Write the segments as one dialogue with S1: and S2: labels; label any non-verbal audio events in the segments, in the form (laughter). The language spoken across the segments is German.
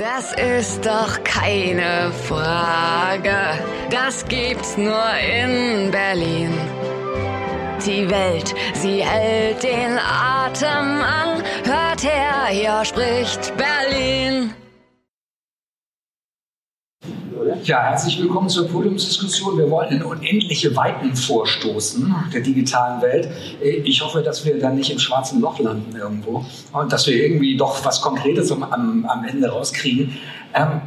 S1: Das ist doch keine Frage. Das gibt's nur in Berlin. Die Welt, sie hält den Atem an. Hört her, hier spricht Berlin.
S2: Ja, herzlich willkommen zur Podiumsdiskussion. Wir wollen in unendliche Weiten vorstoßen der digitalen Welt. Ich hoffe, dass wir dann nicht im schwarzen Loch landen irgendwo und dass wir irgendwie doch was Konkretes am, am Ende rauskriegen. Ähm,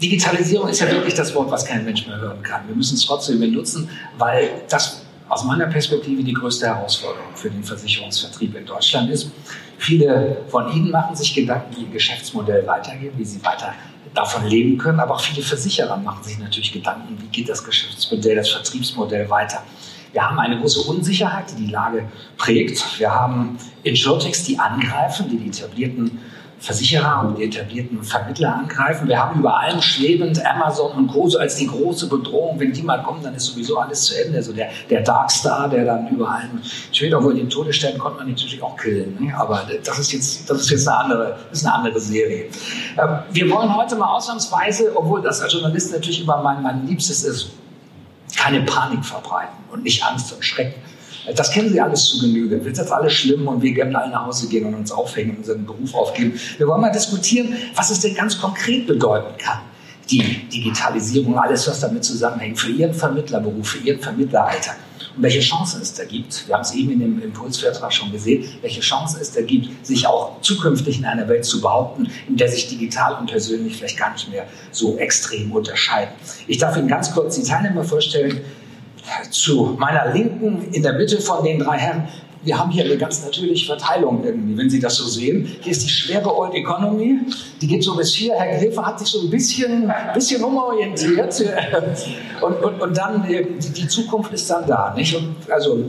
S2: Digitalisierung ist ja wirklich das Wort, was kein Mensch mehr hören kann. Wir müssen es trotzdem benutzen, weil das aus meiner Perspektive die größte Herausforderung für den Versicherungsvertrieb in Deutschland ist. Viele von Ihnen machen sich Gedanken, wie ihr Geschäftsmodell weitergeht, wie sie weiter davon leben können. Aber auch viele Versicherer machen sich natürlich Gedanken, wie geht das Geschäftsmodell, das Vertriebsmodell weiter. Wir haben eine große Unsicherheit, die die Lage prägt. Wir haben Insurtechs, die angreifen, die die etablierten Versicherer und die etablierten Vermittler angreifen. Wir haben über allem schwebend Amazon und Co. als die große Bedrohung. Wenn die mal kommen, dann ist sowieso alles zu Ende. Also der, der Darkstar, der dann über allem schwebt, obwohl den Todesstern konnte man natürlich auch killen. Ne? Aber das ist jetzt, das ist jetzt eine andere, ist eine andere Serie. Ähm, wir wollen heute mal ausnahmsweise, obwohl das als Journalist natürlich immer mein, mein Liebstes ist, keine Panik verbreiten und nicht Angst und Schrecken das kennen Sie alles zu Genüge. Wird das alles schlimm und wir gerne alle nach Hause gehen und uns aufhängen und unseren Beruf aufgeben? Wir wollen mal diskutieren, was es denn ganz konkret bedeuten kann. Die Digitalisierung, alles, was damit zusammenhängt, für Ihren Vermittlerberuf, für Ihren Vermittleralltag. Und welche Chancen es da gibt. Wir haben es eben in dem Impulsvertrag schon gesehen, welche Chancen es da gibt, sich auch zukünftig in einer Welt zu behaupten, in der sich digital und persönlich vielleicht gar nicht mehr so extrem unterscheiden. Ich darf Ihnen ganz kurz die Teilnehmer vorstellen zu meiner Linken in der Mitte von den drei Herren. Wir haben hier eine ganz natürliche Verteilung irgendwie, wenn Sie das so sehen. Hier ist die schwere Old Economy, die geht so bis hier. Herr Gräfer hat sich so ein bisschen, bisschen umorientiert. Und, und, und dann, die, die Zukunft ist dann da. Nicht? Und also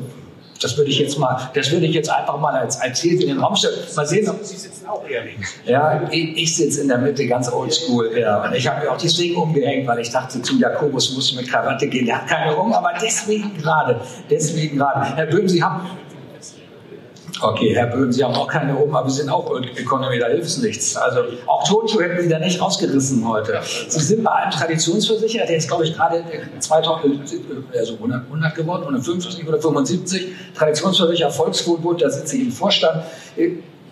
S2: das würde ich jetzt mal, das würde ich jetzt einfach mal als, als These in den Raum stellen. Mal sehen. Sie sitzen auch eher links. Ja, ich, ich sitze in der Mitte ganz oldschool. Ja. Und ich habe mir auch deswegen umgehängt, weil ich dachte, zu Jakobus muss mit Krawatte gehen. Der hat keine um, aber deswegen gerade. Deswegen gerade. Herr Böhm, Sie haben Okay, Herr Böhm, Sie haben auch keine oben, aber Sie sind auch Economy, da hilft es nichts. Also auch Tonschuhe hätten Sie da nicht ausgerissen heute. Sie sind bei einem Traditionsversicherer, der ist, glaube ich, gerade 2000, also 100, 100 geworden, 150 oder 75, Traditionsversicherer Volkswohlbund, da sind Sie im Vorstand.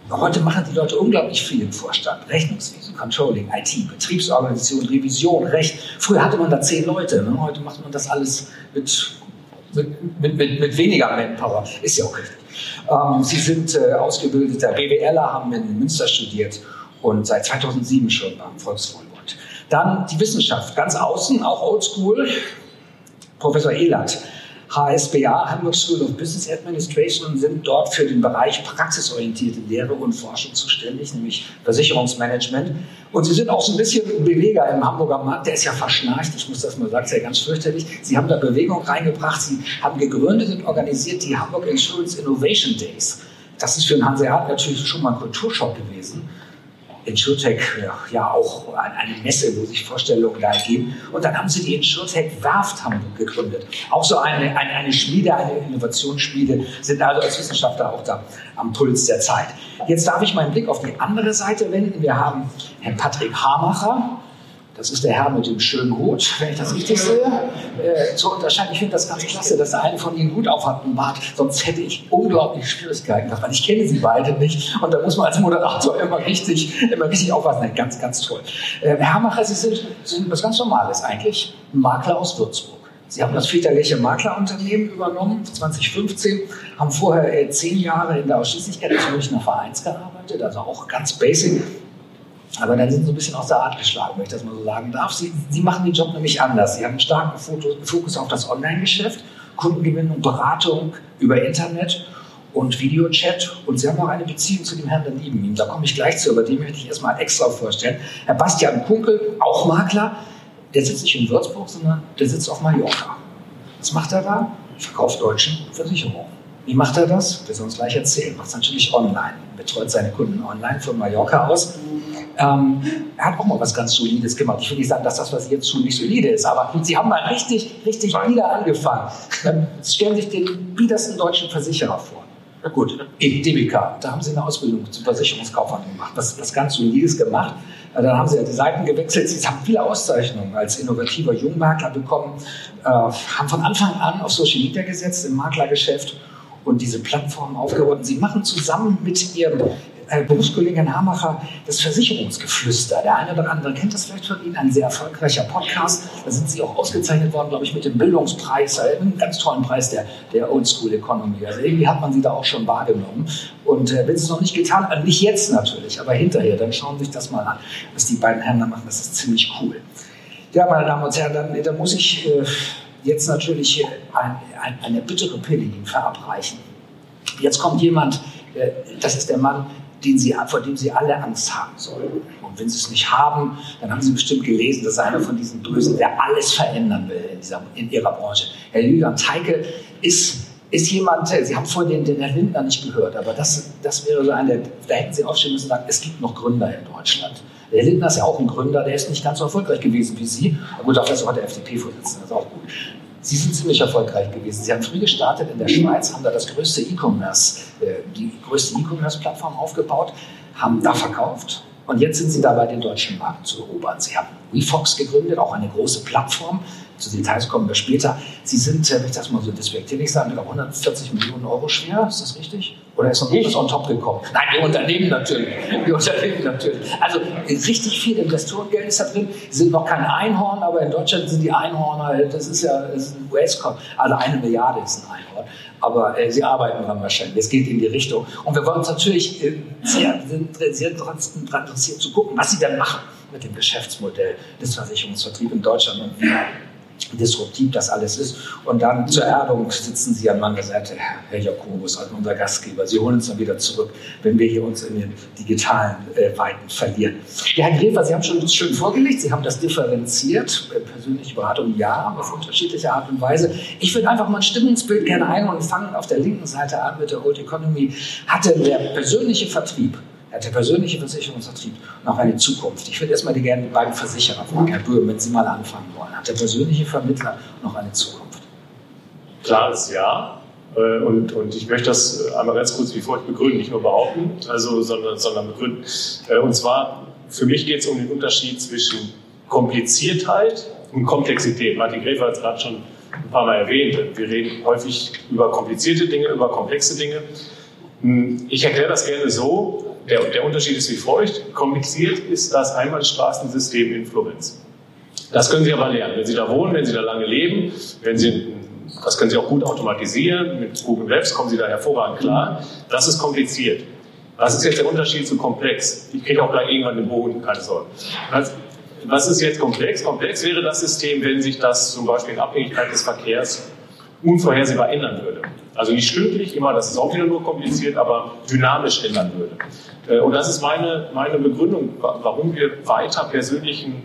S2: Heute machen die Leute unglaublich viel im Vorstand. Rechnungswesen, Controlling, IT, Betriebsorganisation, Revision, Recht. Früher hatte man da zehn Leute. Ne? Heute macht man das alles mit, mit, mit, mit, mit weniger Manpower. Ist ja auch richtig. Ähm, Sie sind äh, ausgebildeter BWLer, haben in Münster studiert und seit 2007 schon beim Volkswohlbund. Dann die Wissenschaft, ganz außen, auch oldschool. Professor Ehlert HSBA, Hamburg School of Business Administration, sind dort für den Bereich praxisorientierte Lehre und Forschung zuständig, nämlich Versicherungsmanagement. Und Sie sind auch so ein bisschen Beweger im Hamburger Markt, der ist ja verschnarcht, ich muss das mal sagen, ist ja ganz fürchterlich. Sie haben da Bewegung reingebracht, Sie haben gegründet und organisiert die Hamburg Insurance Innovation Days. Das ist für den Hanseat natürlich schon mal ein Kulturschock gewesen. InsurTech ja auch eine Messe, wo sich Vorstellungen da ergeben. Und dann haben sie die InsurTech Werft Hamburg gegründet. Auch so eine, eine, eine Schmiede, eine Innovationsschmiede, sind also als Wissenschaftler auch da am Puls der Zeit. Jetzt darf ich meinen Blick auf die andere Seite wenden. Wir haben Herrn Patrick Hamacher, das ist der Herr mit dem schönen Hut, wenn ich das richtig sehe. Äh, zu unterscheiden. Ich finde das ganz klasse, dass der eine von Ihnen Hut auf hat, einen Bart. Sonst hätte ich unglaublich Schwierigkeiten gehabt, weil ich kenne Sie beide nicht. Und da muss man als Moderator immer richtig, immer richtig aufpassen. Ganz, ganz toll. Äh, Herr Macher, Sie sind, Sie sind was ganz Normales eigentlich. Ein Makler aus Würzburg. Sie haben das väterliche Maklerunternehmen übernommen, 2015, haben vorher äh, zehn Jahre in der Ausschließlichkeit des Münchner Vereins gearbeitet, also auch ganz basic aber dann sind sie ein bisschen aus der Art geschlagen, wenn ich das mal so sagen darf. Sie, sie machen den Job nämlich anders. Sie haben einen starken Fokus auf das Online-Geschäft, Kundengewinnung, Beratung über Internet und Videochat. Und Sie haben auch eine Beziehung zu dem Herrn daneben. Da komme ich gleich zu, aber den möchte ich erstmal extra vorstellen. Herr Bastian Kunkel, auch Makler, der sitzt nicht in Würzburg, sondern der sitzt auf Mallorca. Was macht er da? Verkauft deutschen Versicherungen. Wie macht er das? Wir sollen es gleich erzählen. Macht es natürlich online. Betreut seine Kunden online von Mallorca aus. Ähm, er hat auch mal was ganz Solides gemacht. Ich will nicht sagen, dass das, was jetzt tun, nicht solide ist, aber Sie haben mal richtig, richtig wieder angefangen. Dann stellen Sie sich den biedersten deutschen Versicherer vor. Gut, DBK, da haben Sie eine Ausbildung zum Versicherungskaufmann gemacht. Was, was ganz Solides gemacht. dann haben sie ja die Seiten gewechselt. Sie haben viele Auszeichnungen als innovativer Jungmakler bekommen, äh, haben von Anfang an auf Social Media gesetzt im Maklergeschäft und diese Plattform aufgebaut. Und sie machen zusammen mit ihrem äh, Berufskollegin Hamacher das Versicherungsgeflüster. Der eine oder andere kennt das vielleicht von Ihnen, ein sehr erfolgreicher Podcast. Da sind Sie auch ausgezeichnet worden, glaube ich, mit dem Bildungspreis, äh, einem ganz tollen Preis der, der Old School Economy. Also irgendwie hat man Sie da auch schon wahrgenommen. Und äh, wenn Sie es noch nicht getan haben, nicht jetzt natürlich, aber hinterher, dann schauen Sie sich das mal an, was die beiden Herren da machen. Das ist ziemlich cool. Ja, meine Damen und Herren, dann, dann muss ich äh, jetzt natürlich ein, ein, eine bittere Pille Ihnen verabreichen. Jetzt kommt jemand, äh, das ist der Mann, den sie, vor dem sie alle Angst haben sollen. Und wenn sie es nicht haben, dann haben sie bestimmt gelesen, dass einer von diesen Bösen, der alles verändern will in, dieser, in ihrer Branche. Herr Julian Teike ist, ist jemand, Sie haben vorhin den, den Herrn Lindner nicht gehört, aber das, das wäre so einer, da hätten Sie aufstehen müssen und sagen, es gibt noch Gründer in Deutschland. Der Lindner ist ja auch ein Gründer, der ist nicht ganz so erfolgreich gewesen wie Sie. Aber gut, auch das war der FDP-Vorsitzende, das ist auch gut. Sie sind ziemlich erfolgreich gewesen. Sie haben früh gestartet in der Schweiz, haben da das größte E-Commerce, äh, die größte E-Commerce-Plattform aufgebaut, haben da verkauft und jetzt sind Sie dabei, den deutschen Markt zu erobern. Sie haben WeFox gegründet, auch eine große Plattform. Zu Details kommen wir später. Sie sind, äh, wenn ich das mal so despektierlich sagen, 140 Millionen Euro schwer, ist das richtig? Oder ist noch etwas on top gekommen? Nein, wir Unternehmen natürlich. Wir Unternehmen natürlich. Also richtig viel Investorengeld ist da drin. Sie sind noch kein Einhorn, aber in Deutschland sind die Einhorner, das ist ja das ist ein US-Kopf. Also eine Milliarde ist ein Einhorn. Aber äh, sie arbeiten daran wahrscheinlich. Es geht in die Richtung. Und wir wollen uns natürlich äh, sehr, sehr daran interessiert zu gucken, was sie dann machen mit dem Geschäftsmodell des Versicherungsvertriebs in Deutschland und wie disruptiv das alles ist. Und dann zur Erdung sitzen Sie an meiner Seite, Herr Jakobus, als unser Gastgeber. Sie holen uns dann wieder zurück, wenn wir hier uns in den digitalen äh, Weiten verlieren. Ja, Herr Gräfer, Sie haben schon schön vorgelegt, Sie haben das differenziert. Äh, persönliche Beratung ja, auf unterschiedliche Art und Weise. Ich würde einfach mal ein Stimmungsbild gerne ein und fangen auf der linken Seite an mit der Old Economy. Hatte der persönliche Vertrieb er hat der persönliche Versicherungsvertrieb noch eine Zukunft. Ich würde erstmal gerne die beiden Versicherer fragen, Herr Böhm, wenn Sie mal anfangen wollen. Hat der persönliche Vermittler noch eine Zukunft?
S3: Klares Ja. Äh, und, und ich möchte das einmal ganz kurz wie folgt begründen, nicht nur behaupten, also, sondern, sondern begründen. Äh, und zwar, für mich geht es um den Unterschied zwischen Kompliziertheit und Komplexität. Martin Gräfer hat es gerade schon ein paar Mal erwähnt. Wir reden häufig über komplizierte Dinge, über komplexe Dinge. Hm, ich erkläre das gerne so, der, der Unterschied ist wie folgt. Kompliziert ist das Einbahnstraßensystem in Florenz. Das können Sie aber lernen. Wenn Sie da wohnen, wenn Sie da lange leben, wenn Sie, das können Sie auch gut automatisieren. Mit Google Maps kommen Sie da hervorragend klar. Das ist kompliziert. Was ist jetzt der Unterschied zu komplex? Ich kriege auch gleich irgendwann den Boden, keine Sorge. Was, was ist jetzt komplex? Komplex wäre das System, wenn sich das zum Beispiel in Abhängigkeit des Verkehrs unvorhersehbar ändern würde. Also nicht stündlich immer, das ist auch wieder nur kompliziert, aber dynamisch ändern würde. Äh, und das ist meine, meine Begründung, warum wir weiter persönlichen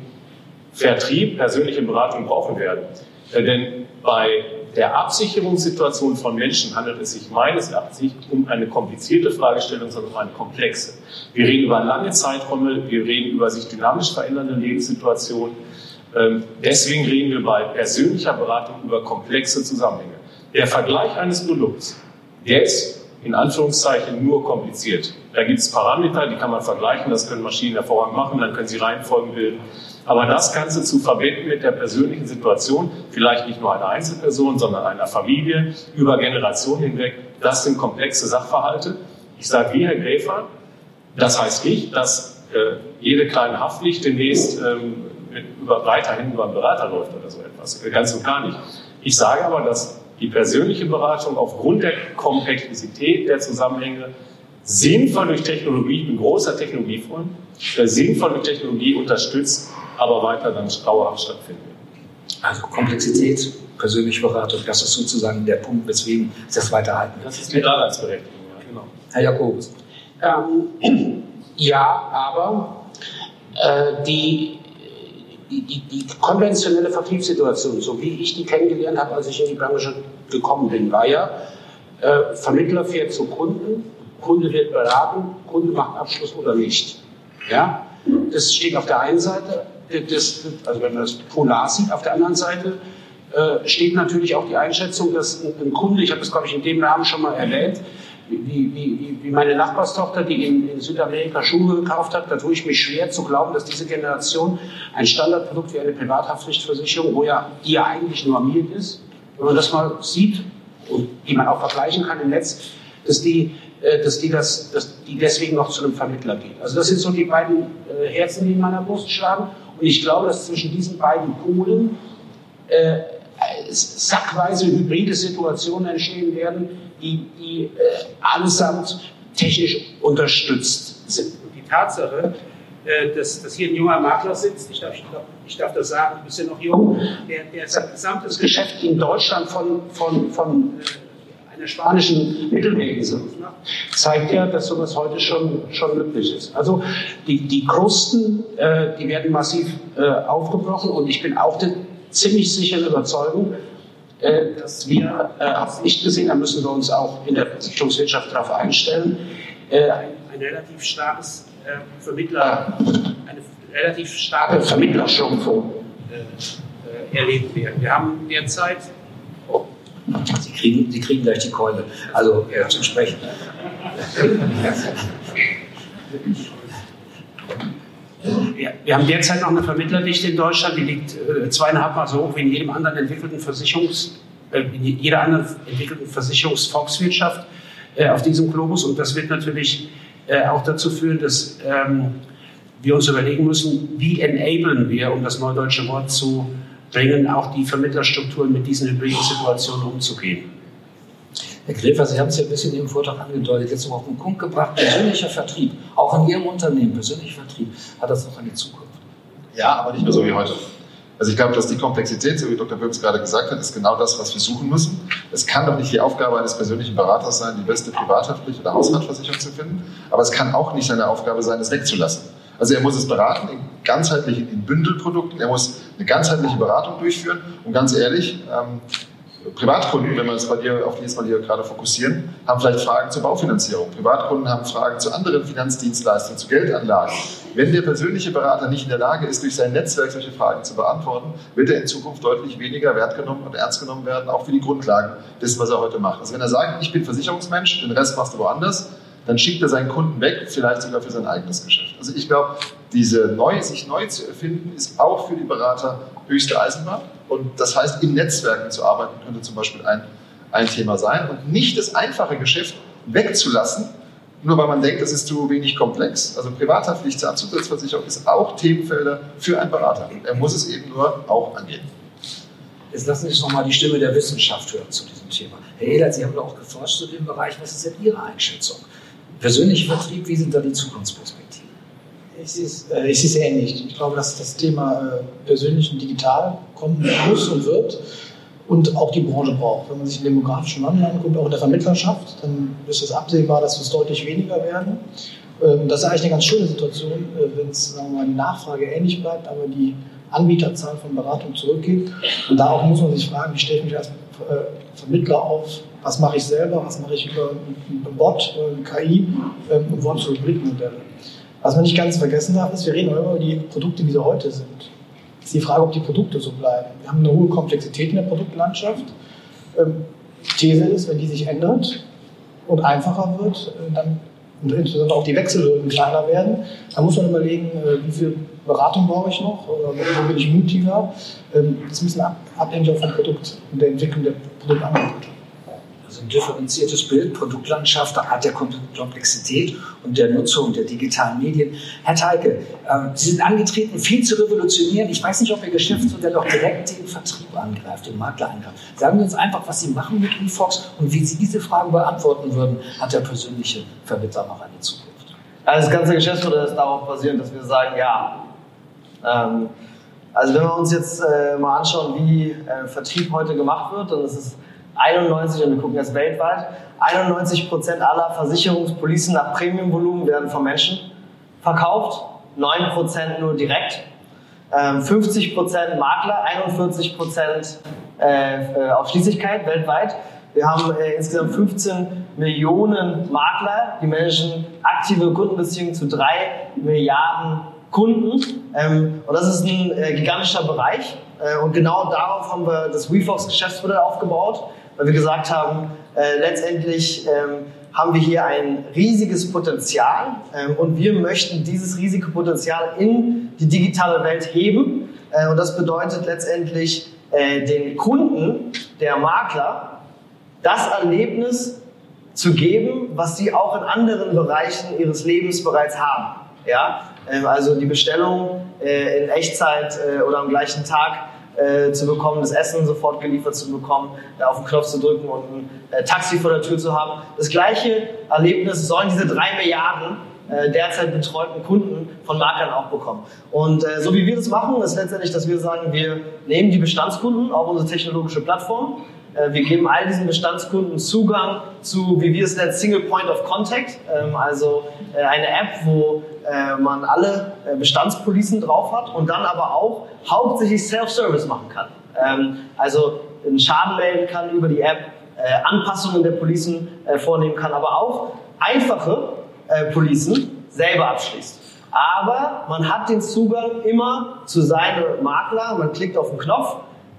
S3: Vertrieb, persönliche Beratung brauchen werden. Äh, denn bei der Absicherungssituation von Menschen handelt es sich meines Erachtens nicht um eine komplizierte Fragestellung, sondern um eine komplexe. Wir reden über lange Zeiträume, wir reden über sich dynamisch verändernde Lebenssituationen. Ähm, deswegen reden wir bei persönlicher Beratung über komplexe Zusammenhänge. Der Vergleich eines Produkts, der ist in Anführungszeichen nur kompliziert. Da gibt es Parameter, die kann man vergleichen, das können Maschinen hervorragend machen, dann können sie Reihenfolgen bilden. Aber das Ganze zu verbinden mit der persönlichen Situation, vielleicht nicht nur einer Einzelperson, sondern einer Familie, über Generationen hinweg, das sind komplexe Sachverhalte. Ich sage wie Herr Gräfer, das heißt nicht, dass äh, jede kleine Haftpflicht demnächst ähm, mit, über, weiterhin über einen Berater läuft oder so etwas. Ganz und gar nicht. Ich sage aber, dass die persönliche Beratung aufgrund der Komplexität der Zusammenhänge sinnvoll durch Technologie, ich bin großer Technologiefreund, sinnvoll durch Technologie unterstützt, aber weiter dann dauerhaft stattfinden
S2: Also Komplexität, persönliche Beratung, das ist sozusagen der Punkt, weswegen ich das weiterhalten.
S3: Das ist die Daseinsberechtigung, ja, genau.
S2: Herr Jakobus.
S4: Ähm, (clears throat) ja, aber äh, die die, die, die konventionelle Vertriebssituation, so wie ich die kennengelernt habe, als ich in die Branche gekommen bin, war ja, äh, Vermittler fährt zu Kunden, Kunde wird beraten, Kunde macht Abschluss oder nicht. Ja? Das steht auf der einen Seite, das, also wenn man das polar sieht, auf der anderen Seite äh, steht natürlich auch die Einschätzung, dass ein, ein Kunde, ich habe das glaube ich in dem Namen schon mal erwähnt, wie, wie, wie meine Nachbarstochter, die in, in, Südamerika Schuhe gekauft hat, da tue ich mich schwer zu glauben, dass diese Generation ein Standardprodukt wie eine Privathaftpflichtversicherung, wo ja die ja eigentlich normiert ist, wenn man das mal sieht und die man auch vergleichen kann im Netz, dass die, äh, dass die, das, dass die deswegen noch zu einem Vermittler geht. Also das sind so die beiden äh, Herzen, die in meiner Brust schlagen. Und ich glaube, dass zwischen diesen beiden Polen äh, sackweise hybride Situationen entstehen werden, die, die äh, allesamt technisch unterstützt sind. Und die Tatsache, äh, dass, dass hier ein junger Makler sitzt, ich darf, ich darf, ich darf das sagen, du bist ja noch jung, der, der sein gesamtes Geschäft in Deutschland von, von, von äh, einer spanischen Mittelmeerinsel zeigt ja, dass sowas heute schon, schon möglich ist. Also die, die Krusten, äh, die werden massiv äh, aufgebrochen und ich bin auch der ziemlich sicheren Überzeugung, dass wir, äh, habe nicht gesehen, da müssen wir uns auch in der Versicherungswirtschaft darauf einstellen, äh, ein, relativ starkes äh, Vermittler, eine relativ starke Vermittlerschrumpfung äh, äh, erleben werden. Wir haben derzeit
S2: oh, Sie kriegen, Sie kriegen gleich die Keule. Also ja, zum Sprechen. (laughs)
S4: Wir, haben derzeit noch eine Vermittlerdichte in Deutschland, die liegt äh, zweieinhalb Mal so hoch wie in jedem anderen entwickelten Versicherungs, äh, in jeder anderen entwickelten Versicherungsvolkswirtschaft äh, auf diesem Globus. Und das wird natürlich auch dazu führen, dass ähm, wir uns überlegen müssen, wie enablen wir, um das neudeutsche Wort zu bringen, auch die Vermittlerstrukturen mit diesen hybriden Situationen umzugehen.
S2: Herr Gräfer, Sie haben es ja ein bisschen in Ihrem Vortrag angedeutet, jetzt noch auf den Punkt gebracht, persönlicher Vertrieb, auch in Ihrem Unternehmen, persönlicher Vertrieb, hat das noch eine Zukunft?
S5: Ja, aber nicht mehr so wie heute. Also ich glaube, dass die Komplexität, so wie Dr. Böhms gerade gesagt hat, ist genau das, was wir suchen müssen. Es kann doch nicht die Aufgabe eines persönlichen Beraters sein, die beste privathaftliche oder Hausratversicherung zu finden, aber es kann auch nicht seine Aufgabe sein, es wegzulassen. Also er muss es beraten in ganzheitlichen, in Bündelprodukten, er muss eine ganzheitliche Beratung durchführen und ganz ehrlich, ähm, Privatkunden, wenn wir uns bei dir auf die jetzt mal hier gerade fokussieren, haben vielleicht Fragen zur Baufinanzierung. Privatkunden haben Fragen zu anderen Finanzdienstleistungen, zu Geldanlagen. Wenn der persönliche Berater nicht in der Lage ist, durch sein Netzwerk solche Fragen zu beantworten, wird er in Zukunft deutlich weniger wert genommen und ernst genommen werden, auch für die Grundlagen dessen, was er heute macht. Also wenn er sagt, ich bin Versicherungsmensch, den Rest machst du woanders, dann schickt er seinen Kunden weg, vielleicht sogar für sein eigenes Geschäft. Also ich glaube, diese neu, sich neu zu erfinden, ist auch für die Berater höchste Eisenbahn. Und das heißt, in Netzwerken zu arbeiten, könnte zum Beispiel ein, ein Thema sein. Und nicht das einfache Geschäft wegzulassen, nur weil man denkt, das ist zu wenig komplex. Also Privathaftpflichtzusatzversicherung ist auch Themenfelder für einen Berater. Er muss es eben nur auch angehen.
S2: Jetzt lassen Sie sich nochmal die Stimme der Wissenschaft hören zu diesem Thema. Herr Ehlert, Sie haben doch auch geforscht zu dem Bereich. Was ist denn Ihre Einschätzung? Persönlicher Vertrieb, wie sind da die Zukunftsperspektiven?
S6: Ich sehe es, äh, ich sehe es ähnlich. Ich glaube, dass das Thema äh, persönlich und digital kommen muss und wird und auch die Branche braucht. Wenn man sich den demografischen Wandel anguckt, auch in der Vermittlerschaft, dann ist es absehbar, dass es deutlich weniger werden. Ähm, das ist eigentlich eine ganz schöne Situation, äh, wenn es sagen wir mal, die Nachfrage ähnlich bleibt, aber die Anbieterzahl von Beratung zurückgeht. Und da auch muss man sich fragen, wie stelle ich mich als äh, Vermittler auf, was mache ich selber, was mache ich über einen Bot, eine KI ähm, und wozu Hybridmodelle. Was man nicht ganz vergessen darf, ist, wir reden über die Produkte, wie sie heute sind. Ist die Frage, ob die Produkte so bleiben. Wir haben eine hohe Komplexität in der Produktlandschaft. Ähm, These ist, wenn die sich ändert und einfacher wird, äh, dann und insbesondere auch die Wechselhürden kleiner werden, dann muss man überlegen, äh, wie viel Beratung brauche ich noch oder wo bin ich mutiger. Ähm, das ist ein bisschen abhängig auch vom Produkt und der Entwicklung der Produktangebote
S2: also ein differenziertes Bild, Produktlandschaft, hat der Komplexität und der Nutzung der digitalen Medien. Herr Teike, äh, Sie sind angetreten, viel zu revolutionieren. Ich weiß nicht, ob Ihr Geschäftsmodell auch direkt den Vertrieb angreift, den Makler angreift. Sagen Sie uns einfach, was Sie machen mit UFOX und wie Sie diese Fragen beantworten würden. Hat der persönliche Vermittler noch eine Zukunft?
S7: Also das ganze Geschäftsmodell ist darauf basierend, dass wir sagen, ja. Ähm, also wenn wir uns jetzt äh, mal anschauen, wie äh, Vertrieb heute gemacht wird, dann ist es 91, und wir gucken jetzt weltweit, 91 Prozent aller Versicherungspolicen nach Premiumvolumen werden von Menschen verkauft, 9 Prozent nur direkt, 50 ähm, Prozent Makler, 41 Prozent äh, Ausschließlichkeit weltweit. Wir haben äh, insgesamt 15 Millionen Makler, die managen aktive Kundenbeziehungen zu 3 Milliarden Kunden. Ähm, und das ist ein äh, gigantischer Bereich. und genau darauf haben wir das WeFox Geschäftsmodell aufgebaut weil wir gesagt haben, äh, letztendlich ähm, haben wir hier ein riesiges Potenzial ähm, und wir möchten dieses riesige Potenzial in die digitale Welt heben. Äh, und das bedeutet letztendlich äh, den Kunden, der Makler, das Erlebnis zu geben, was sie auch in anderen Bereichen ihres Lebens bereits haben. Ja? Ähm, also die Bestellung äh, in Echtzeit äh, oder am gleichen Tag äh, zu bekommen, das Essen sofort geliefert zu bekommen, äh, auf den Knopf zu drücken und ein äh, Taxi vor der Tür zu haben. Das gleiche Erlebnis sollen diese drei Milliarden äh, derzeit betreuten Kunden von Maklern auch bekommen. Und äh, so wie wir das machen, ist letztendlich, dass wir sagen, wir nehmen die Bestandskunden auf unsere technologische Plattform, wir geben all diesen Bestandskunden Zugang zu, wie wir es nennen, Single Point of Contact, ähm, also äh, eine App, wo äh, man alle Bestandspolicen drauf hat und dann aber auch hauptsächlich Self-Service machen kann. Ähm, also einen Schaden melden kann über die App, Anpassungen der Policen vornehmen kann, aber auch einfache Policen selber abschließt. Aber man hat den Zugang immer zu seinem Makler, man klickt auf den Knopf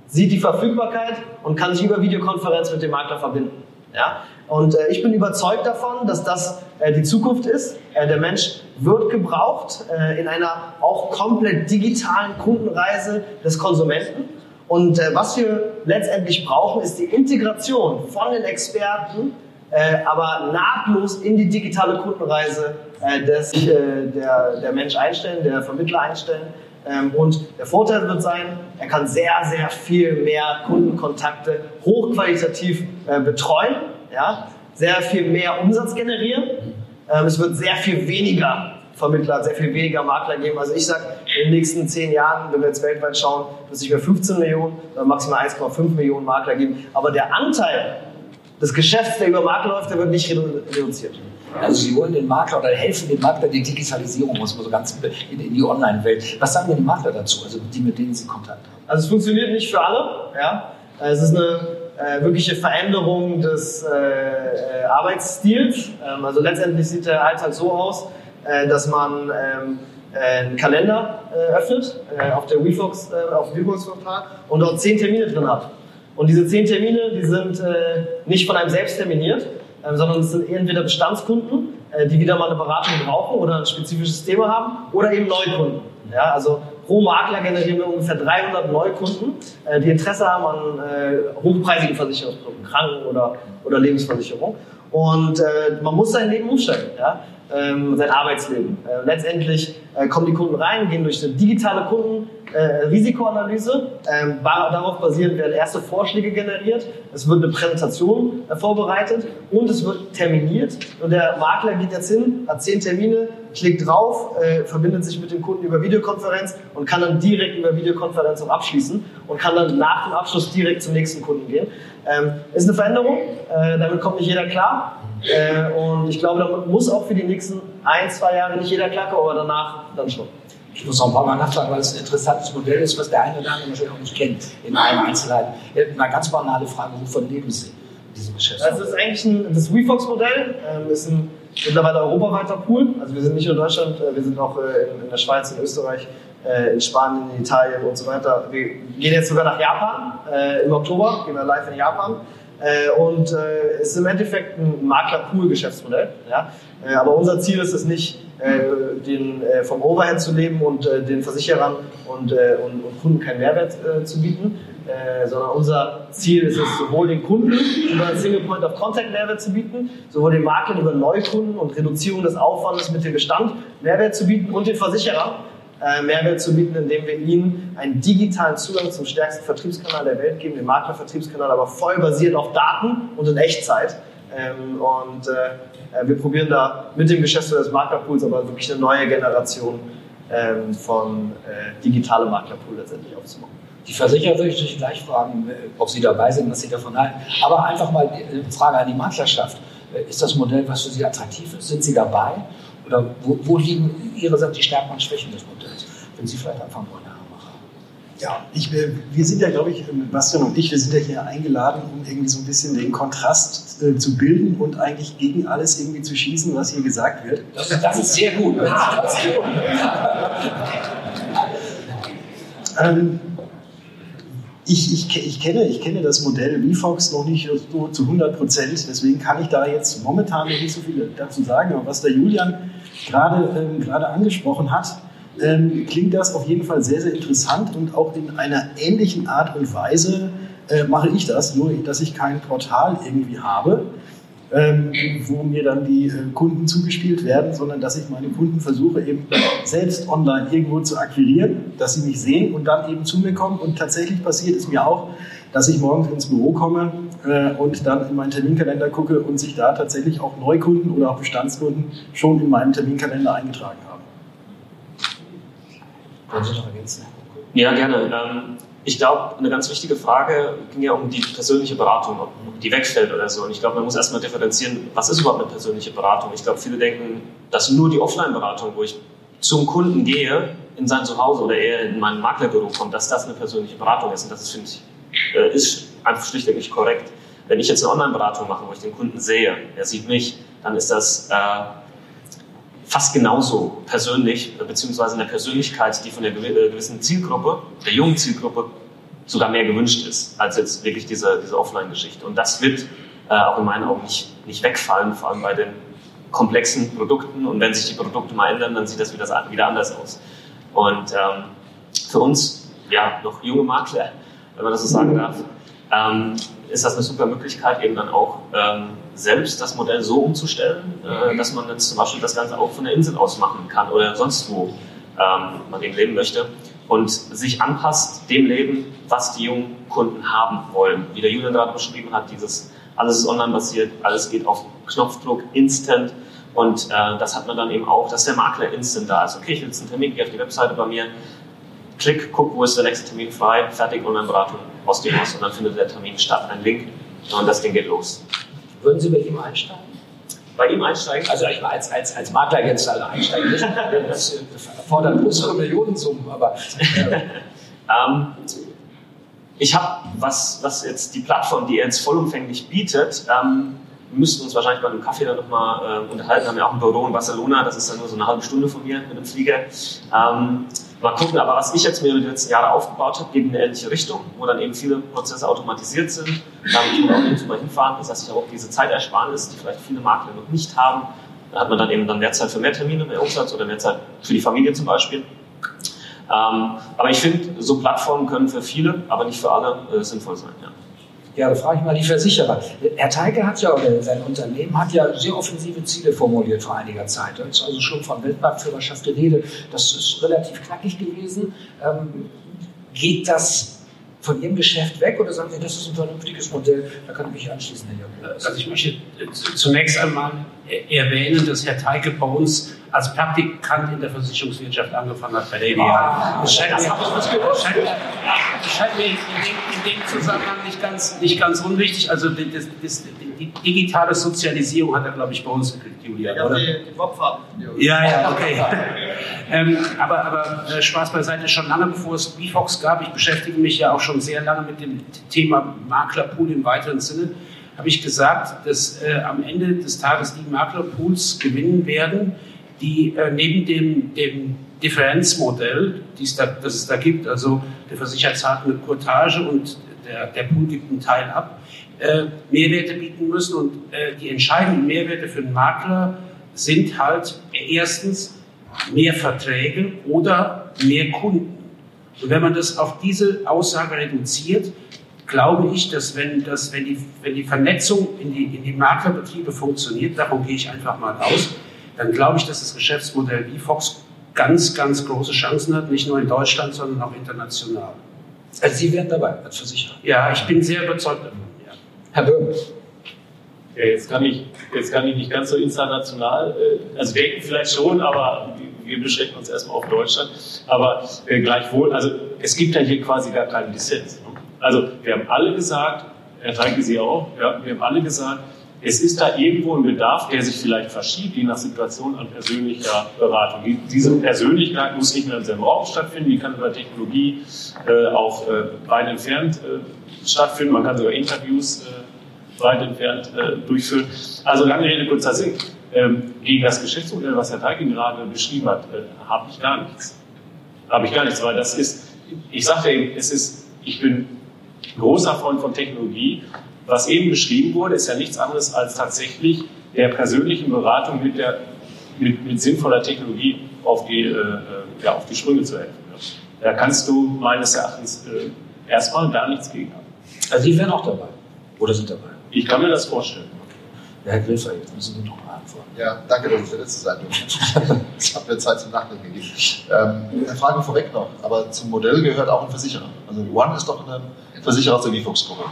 S7: sieht die Verfügbarkeit und kann sich über Videokonferenz mit dem Makler verbinden. Ja? Und äh, ich bin überzeugt davon, dass das äh, die Zukunft ist. Äh, der Mensch wird gebraucht äh, in einer auch komplett digitalen Kundenreise des Konsumenten. Und äh, was wir letztendlich brauchen, ist die Integration von den Experten, äh, aber nahtlos in die digitale Kundenreise des, der, der Mensch einstellen, der Vermittler einstellen und der Vorteil wird sein, er kann sehr, sehr viel mehr Kundenkontakte hochqualitativ äh, betreuen, ja? sehr viel mehr Umsatz generieren. Ähm, es wird sehr viel weniger Vermittler, sehr viel weniger Makler geben. Also ich sage, in den nächsten zehn Jahren, wenn wir jetzt weltweit schauen, wird es nicht mehr 15 Millionen, sondern maximal 1,5 Millionen Makler geben. Aber der Anteil des Geschäfts, der über Makler läuft, der wird nicht reduziert.
S2: Also Sie wollen den Makler oder helfen dem Makler die Digitalisierung, muss man so ganz in, in die Online-Welt. Was sagen denn die Makler dazu, also die, mit denen Sie Kontakt haben?
S7: Also es funktioniert nicht für alle. Ja? Es ist eine äh, wirkliche Veränderung des äh, äh Arbeitsstils. Ähm, also letztendlich sieht der Alltag so aus, äh, dass man ähm, äh, einen Kalender äh, öffnet auf der WeFox, auf dem WeFox-Portal und dort zehn Termine drin hat. Und diese zehn Termine, die sind nicht von einem selbst terminiert, sondern es sind entweder Bestandskunden, äh, die wieder mal eine Beratung brauchen oder ein spezifisches Thema haben, oder eben Neukunden. Ja, also pro Makler generieren wir ungefähr 300 Neukunden, äh, die Interesse haben an äh, hochpreisigen Versicherungsprodukten, Kranken- oder, oder Lebensversicherung. Und äh, man muss sein Leben umstellen, ja? Ähm, sein Arbeitsleben. Äh, letztendlich äh, kommen die Kunden rein, gehen durch eine digitale Kundenrisikoanalyse. Äh, ähm, darauf basierend werden erste Vorschläge generiert. Es wird eine Präsentation äh, vorbereitet und es wird terminiert. Und der Makler geht jetzt hin, hat zehn Termine, klickt drauf, äh, verbindet sich mit dem Kunden über Videokonferenz und kann dann direkt über Videokonferenz auch abschließen und kann dann nach dem Abschluss direkt zum nächsten Kunden gehen. Ähm, ist eine Veränderung, äh, damit kommt nicht jeder klar. Äh, und ich glaube, damit muss auch für die nächsten ein, zwei Jahre nicht jeder klarkommen, aber danach dann schon.
S2: Ich muss noch ein paar Mal nachfragen, weil es ein interessantes Modell ist, was der eine oder andere wahrscheinlich auch nicht kennt, in allen Einzelheiten. Eine ganz banale Frage, wovon leben Sie in diesem Geschäft?
S7: Das ist eigentlich ein, das WeFox-Modell, ähm, ist ein mittlerweile europaweiter Pool. Also wir sind nicht nur in Deutschland, äh, wir sind auch äh, in, der Schweiz, in Österreich, äh, in Spanien, in Italien und so weiter. Wir gehen jetzt sogar nach Japan. Im Oktober gehen wir live in Japan. Und es ist im Endeffekt ein Makler-Pool-Geschäftsmodell. Aber unser Ziel ist es nicht, den, vom Overhead zu leben und den Versicherern und, und, Kunden keinen Mehrwert zu bieten, sondern unser Ziel ist es, sowohl den Kunden über einen Single Point of Contact Mehrwert zu bieten, sowohl den Maklern über Neukunden und Reduzierung des Aufwandes mit dem Bestand Mehrwert zu bieten und den Versicherern äh, Mehrwert zu bieten, indem wir ihnen einen digitalen Zugang zum stärksten Vertriebskanal der Welt geben, den Maklervertriebskanal, aber voll basiert auf Daten und in Echtzeit. Ähm, und äh, wir probieren da mit dem Geschäftsführer des Maklerpools aber wirklich eine neue Generation ähm, von äh, digitalem Maklerpool letztendlich aufzubauen.
S2: Die Versicherer würde ich natürlich gleich fragen, ob Sie dabei sind, was Sie davon halten. Aber einfach mal die Frage an die Maklerschaft. Ist das Modell, was für Sie attraktiv ist? Sind Sie dabei? Oder wo, wo liegen Ihrerseits die Stärken und Schwächen des Modells? Wenn Sie vielleicht anfangen wollen, Herr Hamacher.
S8: Ja, ich, wir sind ja, glaube ich, Bastian und ich, wir sind ja hier eingeladen, um irgendwie so ein bisschen den Kontrast äh, zu bilden und eigentlich gegen alles irgendwie zu schießen, was hier gesagt wird.
S2: Das, das ist sehr gut.
S8: ähm, ich, ich, ich, kenne, ich kenne das Modell VFox noch nicht so zu 100 Prozent, deswegen kann ich da jetzt momentan noch nicht so viel dazu sagen. Aber was der Julian gerade ähm, gerade angesprochen hat, ähm, klingt das auf jeden Fall sehr, sehr interessant und auch in einer ähnlichen Art und Weise äh, mache ich das, nur dass ich kein Portal irgendwie habe, ähm, wo mir dann die äh, Kunden zugespielt werden, sondern dass ich meine Kunden versuche eben selbst online irgendwo zu akquirieren, dass sie mich sehen und dann eben zu mir kommen. Und tatsächlich passiert es mir auch, dass ich morgens ins Büro komme äh, und dann in meinen Terminkalender gucke und sich da tatsächlich auch Neukunden oder auch Bestandskunden schon in meinem Terminkalender eingetragen haben.
S9: Wollen Sie noch ergänzen? Ja, gerne. Ähm, ich glaube, eine ganz wichtige Frage ging ja um die persönliche Beratung, ob die wegfällt oder so. Und ich glaube, man muss erstmal differenzieren, was ist überhaupt eine persönliche Beratung? Ich glaube, viele denken, dass nur die Offline-Beratung, wo ich zum Kunden gehe, in sein Zuhause oder eher in mein Maklerbüro kommt, dass das eine persönliche Beratung ist. Und das finde ich, äh, ist einfach schlichtweg nicht korrekt. Wenn ich jetzt eine Online-Beratung mache, wo ich den Kunden sehe, er sieht mich, dann ist das äh, fast genauso persönlich, beziehungsweise in der Persönlichkeit, die von der äh, gewissen Zielgruppe, der jungen Zielgruppe, sogar mehr gewünscht ist, als jetzt wirklich diese, diese Offline-Geschichte. Und das wird äh, auch in meinen Augen nicht, nicht wegfallen, vor allem bei den komplexen Produkten. Und wenn sich die Produkte mal ändern, dann sieht das wieder, wieder anders aus. Und ähm, für uns, ja, noch junge Makler, wenn man das so sagen darf, ähm, ist das eine super Möglichkeit, eben dann auch ähm, selbst das Modell so umzustellen, äh, dass man jetzt zum Beispiel das Ganze auch von der Insel aus machen kann oder sonst wo ähm, man eben leben möchte und sich anpasst dem Leben, was die jungen Kunden haben wollen. Wie der Julian gerade beschrieben hat, dieses alles ist online basiert, alles geht auf Knopfdruck, instant. Und äh, das hat man dann eben auch, dass der Makler instant da ist. Okay, ich will jetzt einen Termin, gehe auf die Webseite bei mir, klick, guck, wo ist der nächste Termin frei, fertig, Online-Beratung aus dem Haus und dann findet der Termin statt, ein Link und das Ding geht los.
S4: Würden Sie bei ihm einsteigen?
S9: Bei ihm einsteigen?
S4: Also ich als, als, als Makler jetzt alle einsteigen nicht. Das fordert größere Millionensummen, aber... Äh. (laughs)
S9: ähm, ich habe, was, was jetzt die Plattform, die er jetzt vollumfänglich bietet, ähm, müssten uns wahrscheinlich bei einem Kaffee dann nochmal äh, unterhalten. Haben ja auch ein Büro in Barcelona, das ist dann nur so eine halbe Stunde von mir mit dem Flieger. Ähm, Mal gucken, aber was ich jetzt mir über die letzten Jahre aufgebaut habe, geht in eine ähnliche Richtung, wo dann eben viele Prozesse automatisiert sind. Da muss man auch nirgends mal hinfahren. Das heißt, ich habe auch diese Zeitersparnis, die vielleicht viele Makler noch nicht haben. Da hat man dann eben dann mehr Zeit für mehr Termine, mehr Umsatz oder mehr Zeit für die Familie zum Beispiel. Ähm, aber ich finde, so Plattformen können für viele, aber nicht für alle äh, sinnvoll sein. Ja.
S2: Ja, da frage ich mal die Versicherer. Herr Teike hat ja, oder sein Unternehmen hat ja sehr offensive Ziele formuliert vor einiger Zeit. Da ist also schon von Weltmarktführerschaft die Rede. Das ist relativ knackig gewesen. Ähm, geht das von Ihrem Geschäft weg oder sagen Sie, das ist ein vernünftiges Modell, da kann ich mich anschließen, Herr
S4: Jörg? Also ich möchte zunächst einmal erwähnen, dass Herr Teike bei uns als Praktikant in der Versicherungswirtschaft angefangen hat bei der EDA. Das scheint, mir, das scheint, das scheint mir in, dem, in dem Zusammenhang nicht ganz, nicht ganz unwichtig. Also das, das, die digitale Sozialisierung hat er, glaube ich, bei uns gekriegt, Julia. Ja, oder? die, die Ja, ja, okay. (laughs) ähm, aber aber äh, Spaß beiseite, schon lange bevor es BFOX gab, ich beschäftige mich ja auch schon sehr lange mit dem Thema Maklerpool im weiteren Sinne, habe ich gesagt, dass äh, am Ende des Tages die Maklerpools gewinnen werden, die äh, neben dem, dem Differenzmodell, da, das es da gibt, also der Versicherer zahlt eine Kurtage und der, der Pool gibt einen Teil ab, äh, Mehrwerte bieten müssen. Und äh, die entscheidenden Mehrwerte für den Makler sind halt erstens mehr Verträge oder mehr Kunden. Und wenn man das auf diese Aussage reduziert, glaube ich, dass wenn, dass, wenn, die, wenn die Vernetzung in die, in die Maklerbetriebe funktioniert, davon gehe ich einfach mal aus, dann glaube ich, dass das Geschäftsmodell wie Fox ganz, ganz große Chancen hat, nicht nur in Deutschland, sondern auch international.
S2: Also Sie werden dabei als Versicherer?
S4: Ja, ich bin sehr überzeugt davon. Ja.
S2: Herr Böhm.
S3: Ja, jetzt kann ich, jetzt kann ich nicht ganz so international, äh, also denken vielleicht schon, aber wir beschränken uns erstmal auf Deutschland. Aber äh, gleichwohl, also es gibt ja hier quasi gar keinen Dissens. Ne? Also wir haben alle gesagt, Herr Teike Sie auch, ja, wir haben alle gesagt, es ist da irgendwo ein Bedarf, der sich vielleicht verschiebt, je nach Situation an persönlicher Beratung. Diese Persönlichkeit muss nicht mehr im selben Raum stattfinden, die kann über Technologie äh, auch äh, weit entfernt äh, stattfinden. Man kann sogar Interviews äh, weit entfernt äh, durchführen. Also lange Rede, kurzer Sinn. Ähm, gegen das Geschäftsmodell, was Herr Teikin gerade beschrieben hat, äh, habe ich gar nichts. Habe ich gar nichts, weil das ist, ich sagte eben, es ist, ich bin großer Freund von Technologie. Was eben beschrieben wurde, ist ja nichts anderes als tatsächlich der persönlichen Beratung mit, der, mit, mit sinnvoller Technologie auf die, äh, ja, auf die Sprünge zu helfen. Da kannst du meines Erachtens äh, erstmal gar nichts gegen haben.
S2: Also die wären auch dabei. Oder sind dabei.
S3: Ich kann mir das vorstellen.
S2: Ja, Herr Griffer, jetzt müssen Sie noch mal antworten.
S5: Ja, danke, dass ich der Letzte sein durfte. (laughs) Das hat mir Zeit zum Nachdenken gegeben. Ähm, eine Frage vorweg noch, aber zum Modell gehört auch ein Versicherer. Also One ist doch ein Versicherer aus der VFox-Gruppe.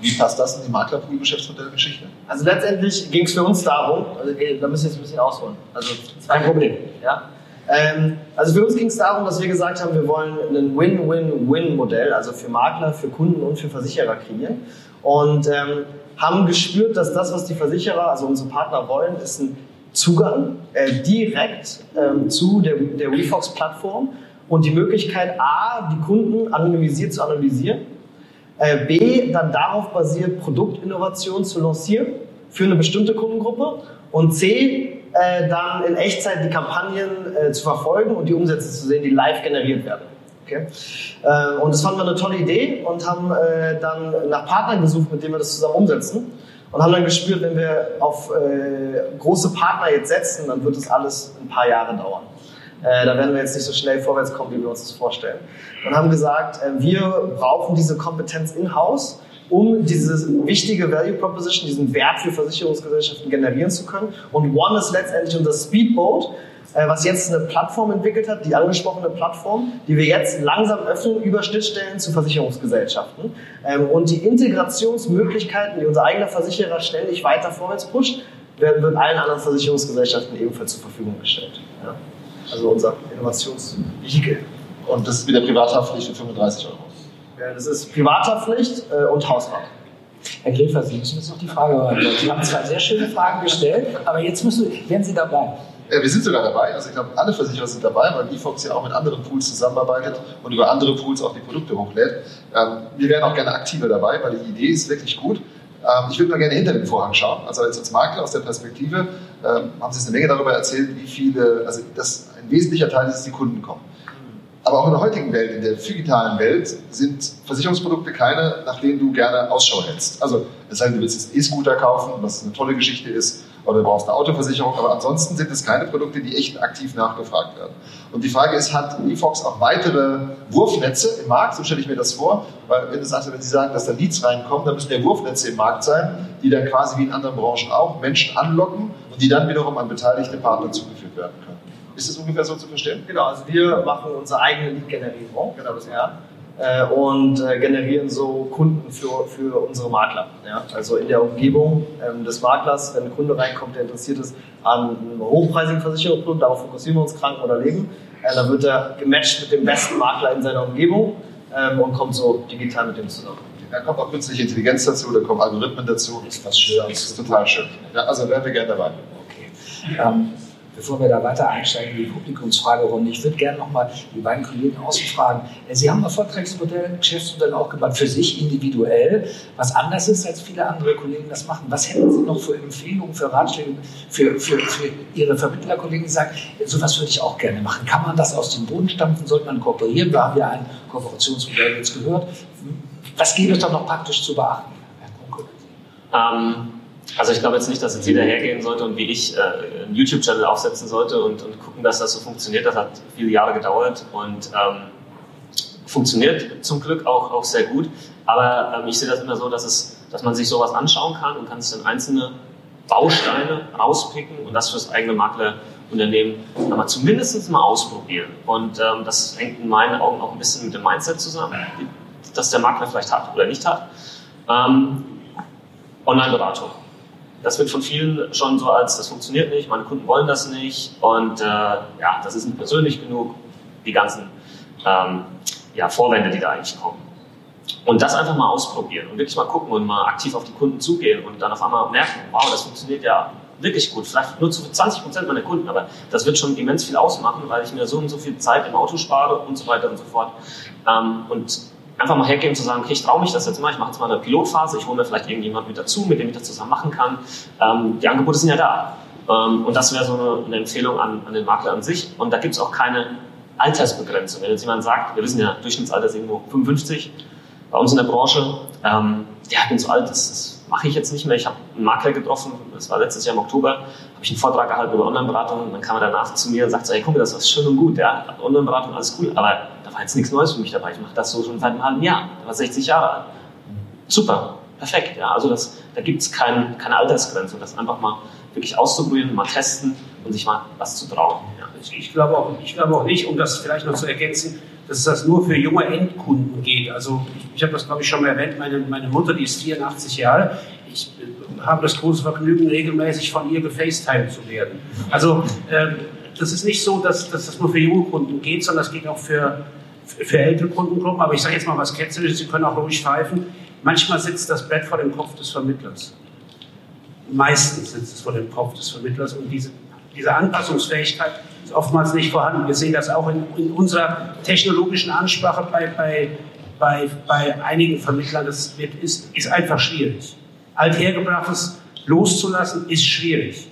S5: Wie passt das in die Maklerpool-Geschäftsmodellgeschichte?
S7: Also letztendlich ging es für uns darum, also okay, da müssen wir jetzt ein bisschen ausholen. Also
S2: Kein Problem.
S7: Ja. Ähm, also für uns ging es darum, dass wir gesagt haben, wir wollen ein Win-Win-Win-Modell, also für Makler, für Kunden und für Versicherer kreieren. Und ähm, haben gespürt, dass das, was die Versicherer, also unsere Partner wollen, ist ein Zugang äh, direkt ähm, zu der, der WeFox-Plattform und die Möglichkeit, A, die Kunden anonymisiert zu analysieren, äh, B, dann darauf basiert, Produktinnovation zu lancieren für eine bestimmte Kundengruppe und C, äh, dann in Echtzeit die Kampagnen äh, zu verfolgen und die Umsätze zu sehen, die live generiert werden. Okay? Äh, und das fanden wir eine tolle Idee und haben äh, dann nach Partnern gesucht, mit denen wir das zusammen umsetzen. Und haben dann gespürt, wenn wir auf große Partner jetzt setzen, dann wird das alles ein paar Jahre dauern. Äh, da werden wir jetzt nicht so schnell vorwärts kommen, wie wir uns das vorstellen. Und haben gesagt, äh, wir brauchen diese Kompetenz in-house, um diese wichtige Value Proposition, diesen Wert für Versicherungsgesellschaften generieren zu können. Und One ist letztendlich unser Speedboat, äh, was jetzt eine Plattform entwickelt hat, die angesprochene Plattform, die wir jetzt langsam öffnen über Schnittstellen zu Versicherungsgesellschaften. Ähm, und die Integrationsmöglichkeiten, die unser eigener Versicherer ständig weiter vorwärts pusht, werden wird allen anderen Versicherungsgesellschaften ebenfalls zur Verfügung gestellt. Ja? Also unser Innovationsvehikel.
S5: Und das ist wieder Privathaftpflicht für 35 Euro.
S7: Ja, Das ist Privathaftpflicht äh, und Hausrat.
S2: Herr Gräfer, Sie müssen jetzt noch die Frage beantworten. Sie haben zwei sehr schöne Fragen gestellt, aber jetzt müssen, werden Sie dabei.
S5: Ja, wir sind sogar dabei. Also ich glaube, alle Versicherer sind dabei, weil eFox ja auch mit anderen Pools zusammenarbeitet und über andere Pools auch die Produkte hochlädt. Ähm, wir wären auch gerne aktiver dabei, weil die Idee ist wirklich gut. Ähm, ich würde mal gerne hinter den Vorhang schauen. Also als, als Makler aus der Perspektive ähm, haben Sie eine Menge darüber erzählt, wie viele, also das ein wesentlicher Teil ist, dass die Kunden kommen. Aber auch in der heutigen Welt, in der digitalen Welt, sind Versicherungsprodukte keine, nach denen du gerne Ausschau hältst. Also, es sei denn, du willst jetzt E-Scooter kaufen, was eine tolle Geschichte ist, oder du brauchst eine Autoversicherung, aber ansonsten sind es keine Produkte, die echt aktiv nachgefragt werden. Und die Frage ist, hat eFox auch weitere Wurfnetze im Markt? So stelle ich mir das vor, weil wenn, das, wenn Sie sagen, dass da Leads reinkommen, dann müssen ja Wurfnetze im Markt sein, die dann quasi wie in anderen Branchen auch Menschen anlocken und die dann wiederum an beteiligte Partner zugeführt werden können. Ist das ungefähr so zu verstehen?
S7: Genau, also wir machen unsere eigene Lead-Generierung. Genau, das ja. Äh, und äh, generieren so Kunden für, für unsere Makler. Ja? Also in der Umgebung ähm, des Maklers, wenn ein Kunde reinkommt, der interessiert ist an einem hochpreisigen Versicherungsprodukt, darauf fokussieren wir uns, Kranken oder Leben, äh, dann wird er gematcht mit dem besten Makler in seiner Umgebung ähm, und kommt so digital mit dem zusammen.
S5: Da kommt auch künstliche Intelligenz dazu, da kommen Algorithmen dazu. Das ist, was schön. das ist total schön. Ja, also wären wir gerne dabei.
S2: Okay. Ähm, bevor wir da weiter einsteigen in die Publikumsfragerunde, ich würde gerne nochmal die beiden Kollegen außen fragen. Sie haben ein erfolgreiches Modell, Geschäftsmodell aufgebaut, für sich individuell, was anders ist, als viele andere Kollegen das machen. Was hätten Sie noch für Empfehlungen, für Ratschläge, für, für, für Ihre Vermittlerkollegen, die sagen, sowas würde ich auch gerne machen? Kann man das aus dem Boden stampfen? Sollte man kooperieren? Wir haben ja ein Kooperationsmodell jetzt gehört. Was gäbe es da noch praktisch zu beachten, Herr Kunkel?
S9: Ähm, also ich glaube jetzt nicht, dass jetzt jeder hergehen sollte und wie ich äh, einen YouTube-Channel aufsetzen sollte und, und gucken, dass das so funktioniert. Das hat viele Jahre gedauert und ähm, funktioniert zum Glück auch, auch sehr gut. Aber ähm, ich sehe das immer so, dass, es, dass man sich sowas anschauen kann und kann sich dann einzelne Bausteine rauspicken und das fürs eigene Maklerunternehmen aber zumindest mal ausprobieren. Und ähm, das hängt in meinen Augen auch ein bisschen mit dem Mindset zusammen, das der Makler vielleicht hat oder nicht hat. Ähm, Online-Beratung. Das wird von vielen schon so als, das funktioniert nicht, meine Kunden wollen das nicht und äh, ja, das ist nicht persönlich genug, die ganzen ähm, ja, Vorwände, die da eigentlich kommen. Und das einfach mal ausprobieren und wirklich mal gucken und mal aktiv auf die Kunden zugehen und dann auf einmal merken, wow, das funktioniert ja wirklich gut. Vielleicht nur zu 20 Prozent meiner Kunden, aber das wird schon immens viel ausmachen, weil ich mir so und so viel Zeit im Auto spare und so weiter und so fort. Ähm, und einfach mal hergeben zu sagen, okay, ich traue mich das jetzt mal, ich mache jetzt mal eine Pilotphase, ich hole mir vielleicht irgendjemand mit dazu, mit dem ich das zusammen machen kann. Ähm, die Angebote sind ja da. Ähm, und das wäre so eine, eine Empfehlung an, an, den Makler an sich. Und da gibt es auch keine Altersbegrenzung. Wenn jetzt jemand sagt, wir wissen ja, Durchschnittsalter ist irgendwo 55, bei uns in der Branche. Ähm, ja, ich bin zu alt, das, das mache ich jetzt nicht mehr. Ich habe einen Makler getroffen, das war letztes Jahr im Oktober, habe ich einen Vortrag gehalten über Online-Beratung dann kam er danach zu mir und sagte, hey, guck mal, das ist schön und gut, ja, Online-Beratung, alles cool, aber war jetzt nichts Neues für mich dabei. Ich mache das so schon seit einem halben Jahr. Der war 60 Jahre alt. Super, perfekt. Ja, also das, da gibt es kein, keine Altersgrenze. Das einfach mal wirklich auszuprobieren, mal testen und sich mal was zu trauen. Ja.
S4: Ich, glaube auch, ich glaube auch nicht, um das vielleicht noch zu ergänzen, dass das nur für junge Endkunden geht. Also ich, ich habe das, glaube ich, schon mal erwähnt, meine, meine Mutter, die ist 84 Jahre. Ich äh, habe das große Vergnügen, regelmäßig von ihr gefacetimed zu werden. Also ähm, das ist nicht so, dass, dass das nur für junge Kunden geht, sondern das geht auch für, für ältere Kundengruppen. Aber ich sage jetzt mal was Ketzerisches, Sie können auch ruhig pfeifen. Manchmal sitzt das Brett vor dem Kopf des Vermittlers. Meistens sitzt es vor dem Kopf des Vermittlers und diese, diese Anpassungsfähigkeit ist oftmals nicht vorhanden. Wir sehen das auch in, in unserer technologischen Ansprache bei, bei, bei, bei einigen Vermittlern. Das wird, ist, ist einfach schwierig. Althergebrachtes loszulassen ist schwierig.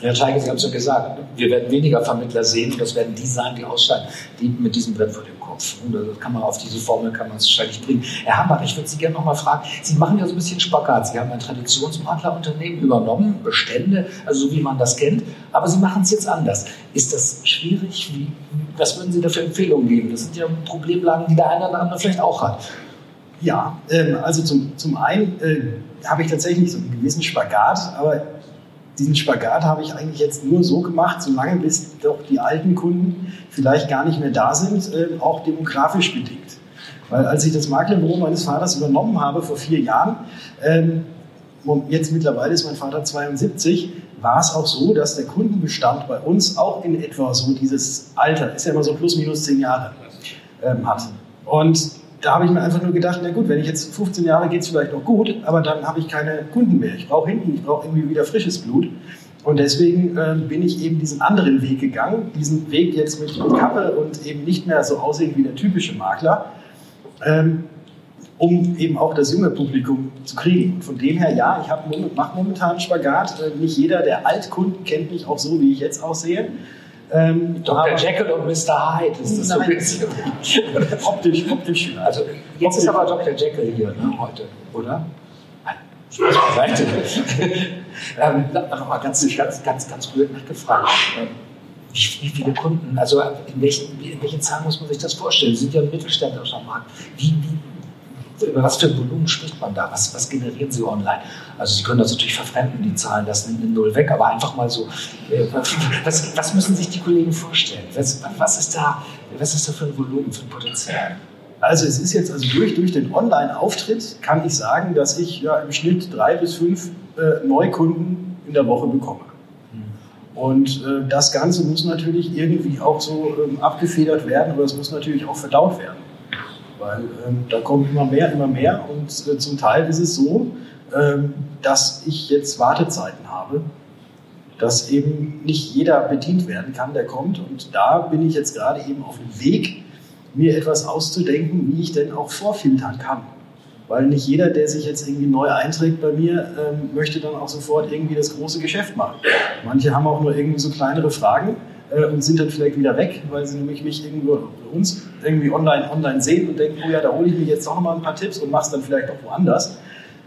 S2: Herr Scheige, Sie haben es ja gesagt, wir werden weniger Vermittler sehen das werden die sein, die aussteigen, die mit diesem Brett vor dem Kopf. Das kann man auf diese Formel kann man es wahrscheinlich bringen. Herr Hambach, ich würde Sie gerne noch mal fragen, Sie machen ja so ein bisschen Spagat. Sie haben ein Traditionsmaklerunternehmen übernommen, Bestände, also so wie man das kennt, aber Sie machen es jetzt anders. Ist das schwierig? Wie, was würden Sie da für Empfehlungen geben? Das sind ja Problemlagen, die der eine oder andere vielleicht auch hat.
S8: Ja, ähm, also zum, zum einen äh, habe ich tatsächlich so einen gewissen Spagat, aber diesen Spagat habe ich eigentlich jetzt nur so gemacht, solange bis doch die alten Kunden vielleicht gar nicht mehr da sind, äh, auch demografisch bedingt. Weil als ich das Maklerbüro meines Vaters übernommen habe vor vier Jahren, ähm, jetzt mittlerweile ist mein Vater 72, war es auch so, dass der Kundenbestand bei uns auch in etwa so dieses Alter, ist ja immer so plus minus zehn Jahre, ähm, hat. Und da habe ich mir einfach nur gedacht, na gut, wenn ich jetzt 15 Jahre geht es vielleicht noch gut, aber dann habe ich keine Kunden mehr. Ich brauche hinten, ich brauche irgendwie wieder frisches Blut. Und deswegen äh, bin ich eben diesen anderen Weg gegangen, diesen Weg jetzt mit, Kappe und eben nicht mehr so aussehen wie der typische Makler, ähm, um eben auch das junge Publikum zu kriegen. Und von dem her, ja, ich mache momentan Spagat. Äh, nicht jeder der Altkunden kennt mich auch so, wie ich jetzt aussehe.
S2: Ähm, Dr. Jekyll und Mr. Hyde ist das
S8: nein, so ein bisschen. optisch, optisch.
S2: Also jetzt optisch. ist aber Dr. Jekyll hier ne, heute, oder? Beiseite. (laughs) ähm, Nochmal ganz, ganz, ganz, ganz blöd nachgefragt. Ähm, wie, wie, viele Kunden, also in welchen, in welchen Zahlen muss man sich das vorstellen? Sie sind ja ein mittelständischer Markt. Wie, wie, über was für ein Volumen spricht man da? Was, was generieren Sie online? Also Sie können das natürlich verfremden, die Zahlen, das nimmt eine Null weg, aber einfach mal so, äh, was, was müssen sich die Kollegen vorstellen? Was, was, ist da, was ist da für ein Volumen, für ein Potenzial?
S8: Also es ist jetzt, also durch, durch den Online-Auftritt kann ich sagen, dass ich ja im Schnitt drei bis fünf äh, Neukunden in der Woche bekomme. Hm. Und äh, das Ganze muss natürlich irgendwie auch so ähm, abgefedert werden, aber es muss natürlich auch verdaut werden weil ähm, da kommt immer mehr, immer mehr und äh, zum Teil ist es so, ähm, dass ich jetzt Wartezeiten habe, dass eben nicht jeder bedient werden kann, der kommt und da bin ich jetzt gerade eben auf dem Weg, mir etwas auszudenken, wie ich denn auch vorfiltern kann. Weil nicht jeder, der sich jetzt irgendwie neu einträgt bei mir, ähm, möchte dann auch sofort irgendwie das große Geschäft machen. Manche haben auch nur irgendwie so kleinere Fragen äh, und sind dann vielleicht wieder weg, weil sie nämlich mich irgendwo uns irgendwie online, online sehen und denken, oh ja, da hole ich mir jetzt noch mal ein paar Tipps und mache es dann vielleicht auch woanders.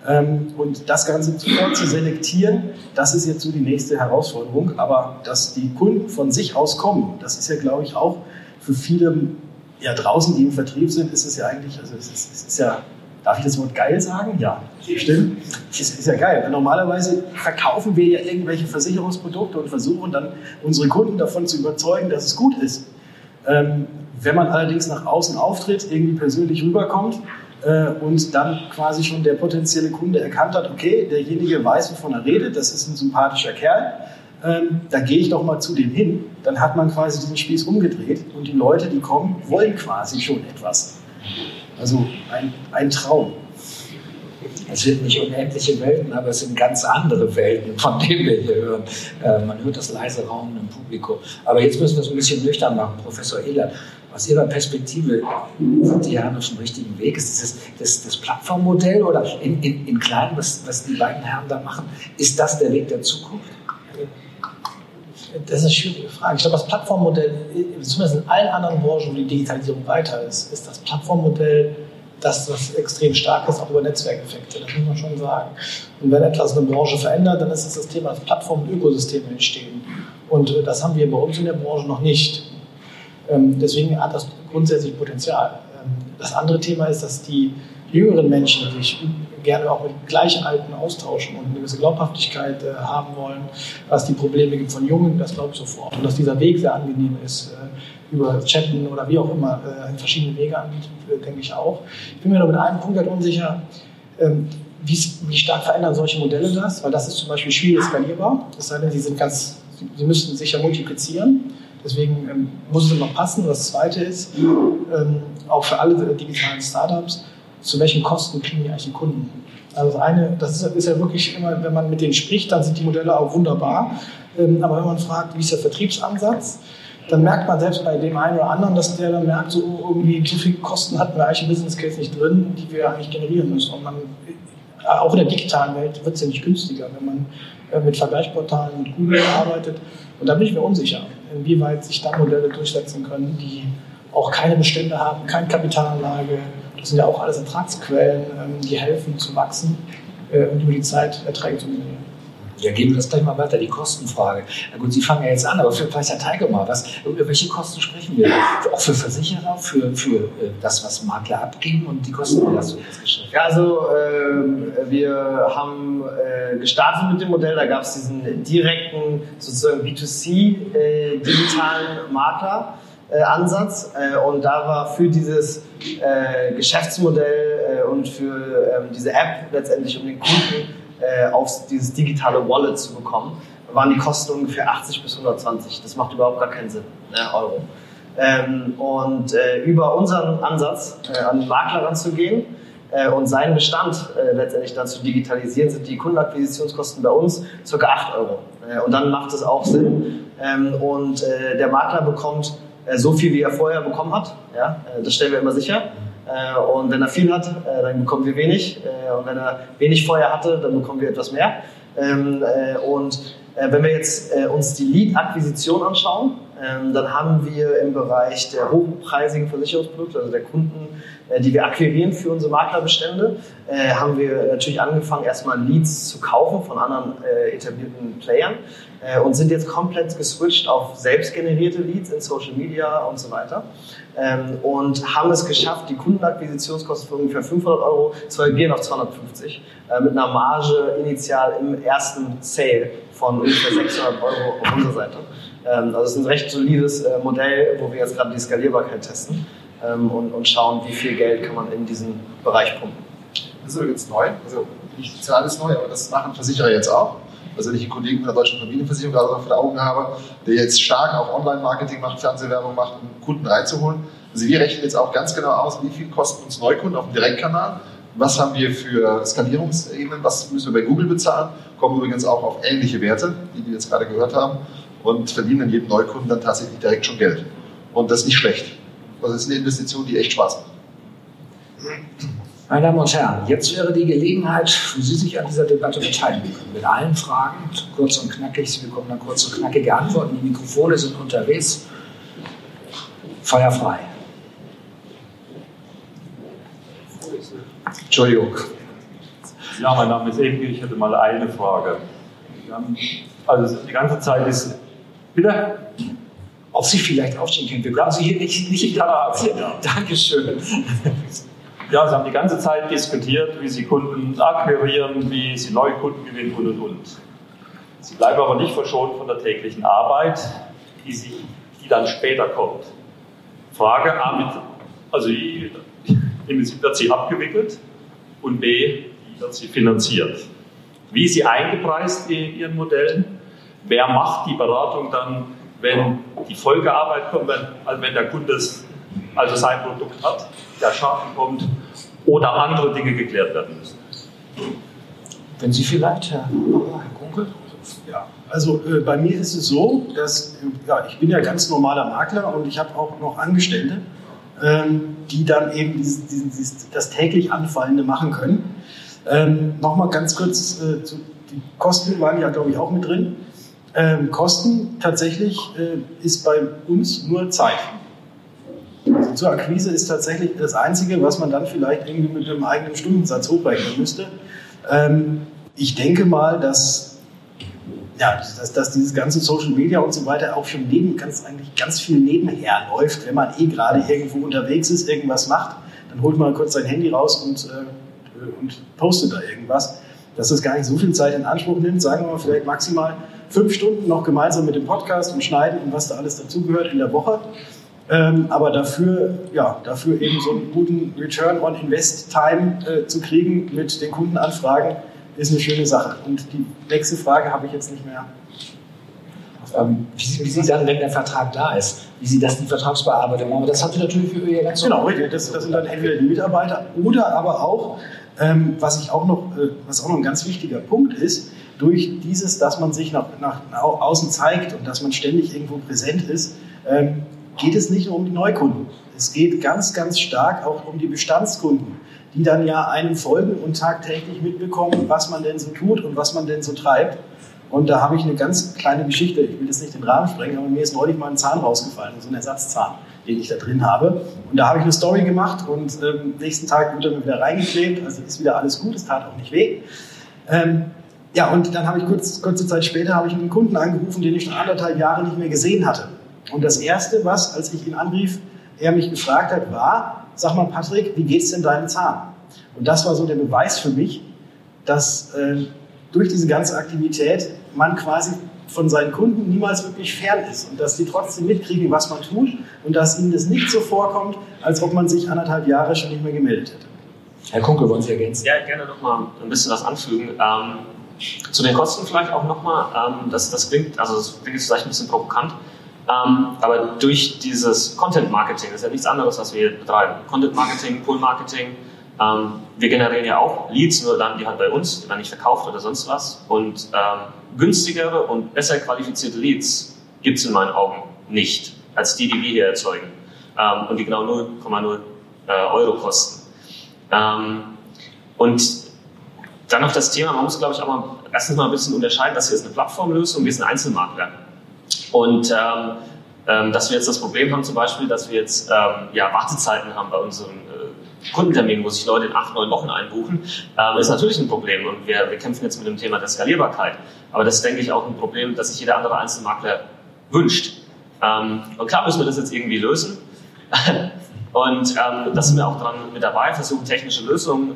S8: Ähm, und das Ganze zu, zu selektieren, das ist jetzt so die nächste Herausforderung. Aber dass die Kunden von sich aus kommen, das ist ja, glaube ich, auch für viele ja, draußen, die im Vertrieb sind, ist es ja eigentlich, also es ist, es ist ja Darf ich das Wort geil sagen? Ja, stimmt. Das ist ja geil. Normalerweise verkaufen wir ja irgendwelche Versicherungsprodukte und versuchen dann unsere Kunden davon zu überzeugen, dass es gut ist. Ähm, wenn man allerdings nach außen auftritt, irgendwie persönlich rüberkommt äh, und dann quasi schon der potenzielle Kunde erkannt hat, okay, derjenige weiß, wovon er redet, das ist ein sympathischer Kerl, ähm, da gehe ich doch mal zu dem hin, dann hat man quasi diesen Spieß umgedreht und die Leute, die kommen, wollen quasi schon etwas. Also ein, ein Traum.
S2: Es sind nicht unendliche Welten, aber es sind ganz andere Welten, von denen wir hier hören. Äh, man hört das leise Raunen im Publikum. Aber jetzt müssen wir es ein bisschen nüchtern machen, Professor Ehlert. Aus Ihrer Perspektive sind die Herren auf dem richtigen Weg? Ist das das, das Plattformmodell oder in, in, in klein, was, was die beiden Herren da machen, ist das der Weg der Zukunft?
S6: Das ist eine schwierige Frage. Ich glaube, das Plattformmodell, zumindest in allen anderen Branchen, wo die Digitalisierung weiter ist, ist das Plattformmodell das, was extrem stark ist, auch über Netzwerkeffekte, das muss man schon sagen. Und wenn etwas eine Branche verändert, dann ist es das Thema, dass Plattformen und Ökosysteme entstehen. Und äh, das haben wir bei uns in der Branche noch nicht. Ähm, deswegen hat das grundsätzlich Potenzial. Ähm, das andere Thema ist, dass die jüngeren Menschen sich gerne auch mit Gleichalten austauschen und eine gewisse Glaubhaftigkeit äh, haben wollen, was die Probleme gibt von Jungen, das glaube ich sofort. Und dass dieser Weg sehr angenehm ist, äh, über Chatten oder wie auch immer, äh, verschiedene Wege anbietet, äh, denke ich auch. Ich bin mir nur mit einem Punkt halt unsicher, ähm, wie stark verändern solche Modelle das, weil das ist zum Beispiel schwierig skalierbar, sei denn, sie sind ganz, sie müssten sich ja multiplizieren. Deswegen ähm, muss es noch passen. Und das Zweite ist, ähm, auch für alle digitalen Startups, zu welchen Kosten kriegen die eigentlich die Kunden? Also das eine, das ist, ist, ja wirklich immer, wenn man mit denen spricht, dann sind die Modelle auch wunderbar. Ähm, aber wenn man fragt, wie ist der Vertriebsansatz, dann merkt man selbst bei dem einen oder anderen, dass der dann merkt, so irgendwie so viele Kosten hatten wir eigentlich im Business Case nicht drin, die wir eigentlich generieren müssen. Und man, auch in der digitalen Welt wird es ja nicht günstiger, wenn man äh, mit Vergleichsportalen mit Google arbeitet. Und da bin ich mir unsicher, inwieweit sich da Modelle durchsetzen können, die auch keine Bestände haben, keine Kapitalanlage. Das sind ja auch alles Ertragsquellen, ähm, die helfen zu wachsen äh, und über die Zeit Erträge zu generieren.
S2: Ja, geben wir das gleich mal weiter, die Kostenfrage. Na gut, Sie fangen ja jetzt an, aber vielleicht Herr Teige mal, was, über welche Kosten sprechen wir? Auch für Versicherer, für, für äh, das, was Makler abgeben und die Kostenbelastung des Geschäfts?
S7: Ja, also äh, wir haben äh, gestartet mit dem Modell, da gab es diesen direkten, sozusagen B2C äh, digitalen Makler. Äh, Ansatz äh, und da war für dieses äh, Geschäftsmodell und für ähm, diese App letztendlich um den Kunden auf dieses digitale Wallet zu bekommen, waren die Kosten ungefähr 80 bis 120. Das macht überhaupt gar keinen Sinn, ne, Euro. Ähm, und über unseren Ansatz an den Makler ranzugehen, und seinen Bestand letztendlich dann zu digitalisieren, sind die Kundenakquisitionskosten bei uns ca. 8 Euro. und dann macht es auch Sinn. Ähm, und der Makler bekommt äh, so viel, wie er vorher bekommen hat. Ja? Äh, das stellen wir immer sicher. Äh, und wenn er viel hat, dann bekommen wir wenig. Und wenn er wenig vorher hatte, dann bekommen wir etwas mehr. Ähm, und wenn wir jetzt uns die Lead-Akquisition anschauen, ähm, dann haben wir im Bereich der hochpreisigen Versicherungsprodukte, also der Kunden, die wir akquirieren für unsere Maklerbestände, haben wir natürlich angefangen, erstmal Leads zu kaufen von anderen etablierten Playern äh, und sind jetzt komplett geswitcht auf selbstgenerierte Leads in Social Media und so weiter. Ähm, und haben es geschafft, die Kundenakquisitionskosten von ungefähr 500 Euro zu halbieren auf 250, äh, mit einer Marge initial im ersten Sale von ungefähr 600 Euro auf unserer Seite. Ähm, also es ist ein recht solides äh, Modell, wo wir jetzt gerade die Skalierbarkeit testen ähm, und, und schauen, wie viel Geld kann man in diesen Bereich pumpen.
S5: Das ist übrigens neu, also nicht alles neu, aber das machen Versicherer jetzt auch. Also wenn ich einen Kollegen von der Deutschen Familienversicherung gerade vor den Augen habe, der jetzt stark auch Online-Marketing macht, Fernsehwerbung macht, um Kunden reinzuholen. Also wir rechnen jetzt auch ganz genau aus, wie viel kosten uns Neukunden auf dem Direktkanal, was haben wir für Skalierungsebenen, was müssen wir bei Google bezahlen, kommen übrigens auch auf ähnliche Werte, die wir jetzt gerade gehört haben, und verdienen an jedem Neukunden dann tatsächlich direkt schon Geld. Und das ist nicht schlecht. Also das ist eine Investition, die echt Spaß macht.
S2: Meine Damen und Herren, jetzt wäre die Gelegenheit, wo Sie sich an dieser Debatte beteiligen können. Mit allen Fragen, kurz und knackig. Sie bekommen dann kurz und knackige Antworten. Die Mikrofone sind unterwegs. Feuer frei. Entschuldigung.
S10: Ja, mein Name ist Emke. Ich hätte mal eine Frage. Also die ganze Zeit ist. Bitte?
S2: Ob Sie vielleicht aufstehen können. Wir können Sie hier nicht, nicht ja, Dankeschön.
S10: Ja, Sie haben die ganze Zeit diskutiert, wie Sie Kunden akquirieren, wie Sie neue Kunden gewinnen und und und. Sie bleiben aber nicht verschont von der täglichen Arbeit, die, sich, die dann später kommt. Frage A, mit, also (laughs) im Prinzip wird sie abgewickelt und B, wie wird sie finanziert? Wie ist sie eingepreist in Ihren Modellen? Wer macht die Beratung dann, wenn die Folgearbeit kommt, wenn, also wenn der Kunde also sein Produkt hat, der Schaden kommt oder andere Dinge geklärt werden müssen.
S2: Wenn Sie vielleicht, Herr, Herr Kunkel?
S8: Ja, also äh, bei mir ist es so, dass ja, ich bin ja ganz normaler Makler und ich habe auch noch Angestellte, ähm, die dann eben dieses, dieses, das täglich Anfallende machen können. Ähm, Nochmal ganz kurz, äh, zu, die Kosten waren ja, glaube ich, auch mit drin. Ähm, Kosten tatsächlich äh, ist bei uns nur Zeit. Und zur Akquise ist tatsächlich das Einzige, was man dann vielleicht irgendwie mit einem eigenen Stundensatz hochrechnen müsste. Ähm, ich denke mal, dass, ja, dass, dass dieses ganze Social Media und so weiter auch schon neben, ganz, eigentlich ganz viel nebenher läuft, wenn man eh gerade irgendwo unterwegs ist, irgendwas macht, dann holt man kurz sein Handy raus und, äh, und postet da irgendwas. Dass das gar nicht so viel Zeit in Anspruch nimmt, sagen wir mal vielleicht maximal fünf Stunden noch gemeinsam mit dem Podcast und Schneiden und was da alles dazugehört in der Woche. Ähm, aber dafür, ja, dafür eben so einen guten Return on Invest Time äh, zu kriegen mit den Kundenanfragen, ist eine schöne Sache. Und die nächste Frage habe ich jetzt nicht mehr.
S2: Ähm, wie, Sie, wie Sie dann, wenn der Vertrag da ist, wie Sie das die Vertragsbearbeitung machen, das haben Sie natürlich für Ihr ganz
S8: Genau, richtig. Das, das sind dann entweder die Mitarbeiter oder aber auch, ähm, was ich auch noch, äh, was auch noch ein ganz wichtiger Punkt ist, durch dieses, dass man sich nach, nach, nach außen zeigt und dass man ständig irgendwo präsent ist, ähm, geht es nicht nur um die Neukunden. Es geht ganz, ganz stark auch um die Bestandskunden, die dann ja einem folgen und tagtäglich mitbekommen, was man denn so tut und was man denn so treibt. Und da habe ich eine ganz kleine Geschichte, ich will jetzt nicht den Rahmen sprengen, aber mir ist neulich mal ein Zahn rausgefallen, so ein Ersatzzahn, den ich da drin habe. Und da habe ich eine Story gemacht und ähm, nächsten Tag wird er mir wieder reingeklebt, also ist wieder alles gut, es tat auch nicht weh. Ähm, ja, und dann habe ich kurz, kurze Zeit später habe ich einen Kunden angerufen, den ich schon anderthalb Jahre nicht mehr gesehen hatte. Und das Erste, was, als ich ihn anrief, er mich gefragt hat, war, sag mal Patrick, wie geht's denn deinem Zahn? Und das war so der Beweis für mich, dass äh, durch diese ganze Aktivität man quasi von seinen Kunden niemals wirklich fern ist und dass sie trotzdem mitkriegen, was man tut und dass ihnen das nicht so vorkommt, als ob man sich anderthalb Jahre schon nicht mehr gemeldet hätte.
S2: Herr Kunke, wollen Sie ergänzen?
S9: Ja, gerne nochmal ein bisschen was anfügen. Ähm, zu den Kosten vielleicht auch nochmal. Ähm, das, das klingt, also das klingt vielleicht ein bisschen provokant. Ähm, aber durch dieses Content Marketing, das ist ja nichts anderes, was wir betreiben. Content Marketing, Pull Marketing, ähm, wir generieren ja auch Leads, nur landen die halt bei uns, die werden nicht verkauft oder sonst was. Und ähm, günstigere und besser qualifizierte Leads gibt es in meinen Augen nicht, als die, die wir hier erzeugen. Ähm, und die genau 0,0 äh, Euro kosten. Ähm, und dann noch das Thema, man muss, glaube ich, auch mal erstens mal ein bisschen unterscheiden, dass hier ist eine Plattformlösung, wir sind Einzelmakler. Und ähm, ähm, dass wir jetzt das Problem haben, zum Beispiel, dass wir jetzt ähm, ja, Wartezeiten haben bei unseren äh, Kundenterminen, wo sich Leute in acht, neun Wochen einbuchen, ähm, ist natürlich ein Problem. Und wir, wir kämpfen jetzt mit dem Thema der Skalierbarkeit. Aber das ist, denke ich, auch ein Problem, das sich jeder andere Einzelmakler wünscht. Ähm, und klar müssen wir das jetzt irgendwie lösen. (laughs) Und ähm, da sind wir auch dran mit dabei, versuchen technische Lösungen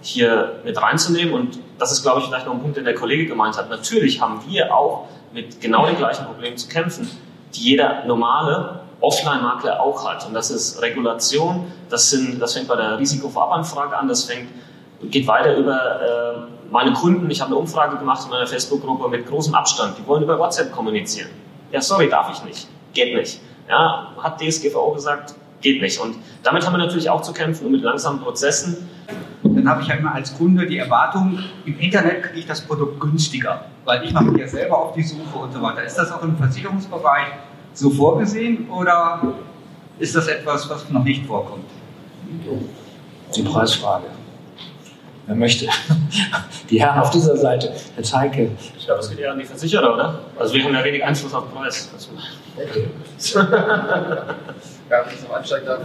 S9: hier mit reinzunehmen. Und das ist, glaube ich, vielleicht noch ein Punkt, den der Kollege gemeint hat. Natürlich haben wir auch mit genau den gleichen Problemen zu kämpfen, die jeder normale Offline-Makler auch hat. Und das ist Regulation, das, sind, das fängt bei der Risikovorabanfrage an, das fängt, geht weiter über äh, meine Kunden. Ich habe eine Umfrage gemacht in meiner Facebook-Gruppe mit großem Abstand. Die wollen über WhatsApp kommunizieren. Ja, sorry, darf ich nicht. Geht nicht. Ja, hat DSGVO gesagt, geht nicht. Und damit haben wir natürlich auch zu kämpfen und mit langsamen Prozessen.
S11: Dann habe ich ja immer als Kunde die Erwartung, im Internet kriege ich das Produkt günstiger, weil ich mache mich ja selber auf die Suche und so weiter. Ist das auch im Versicherungsbereich so vorgesehen oder ist das etwas, was noch nicht vorkommt?
S2: Die Preisfrage. Wer möchte? (laughs) Die Herren auf dieser Seite. Herr Teike.
S9: Ich glaube, es geht eher an die Versicherer, oder? Also wir haben ja wenig Einfluss auf den Preis. (laughs)
S5: Ja, wenn ich noch einsteigen darf.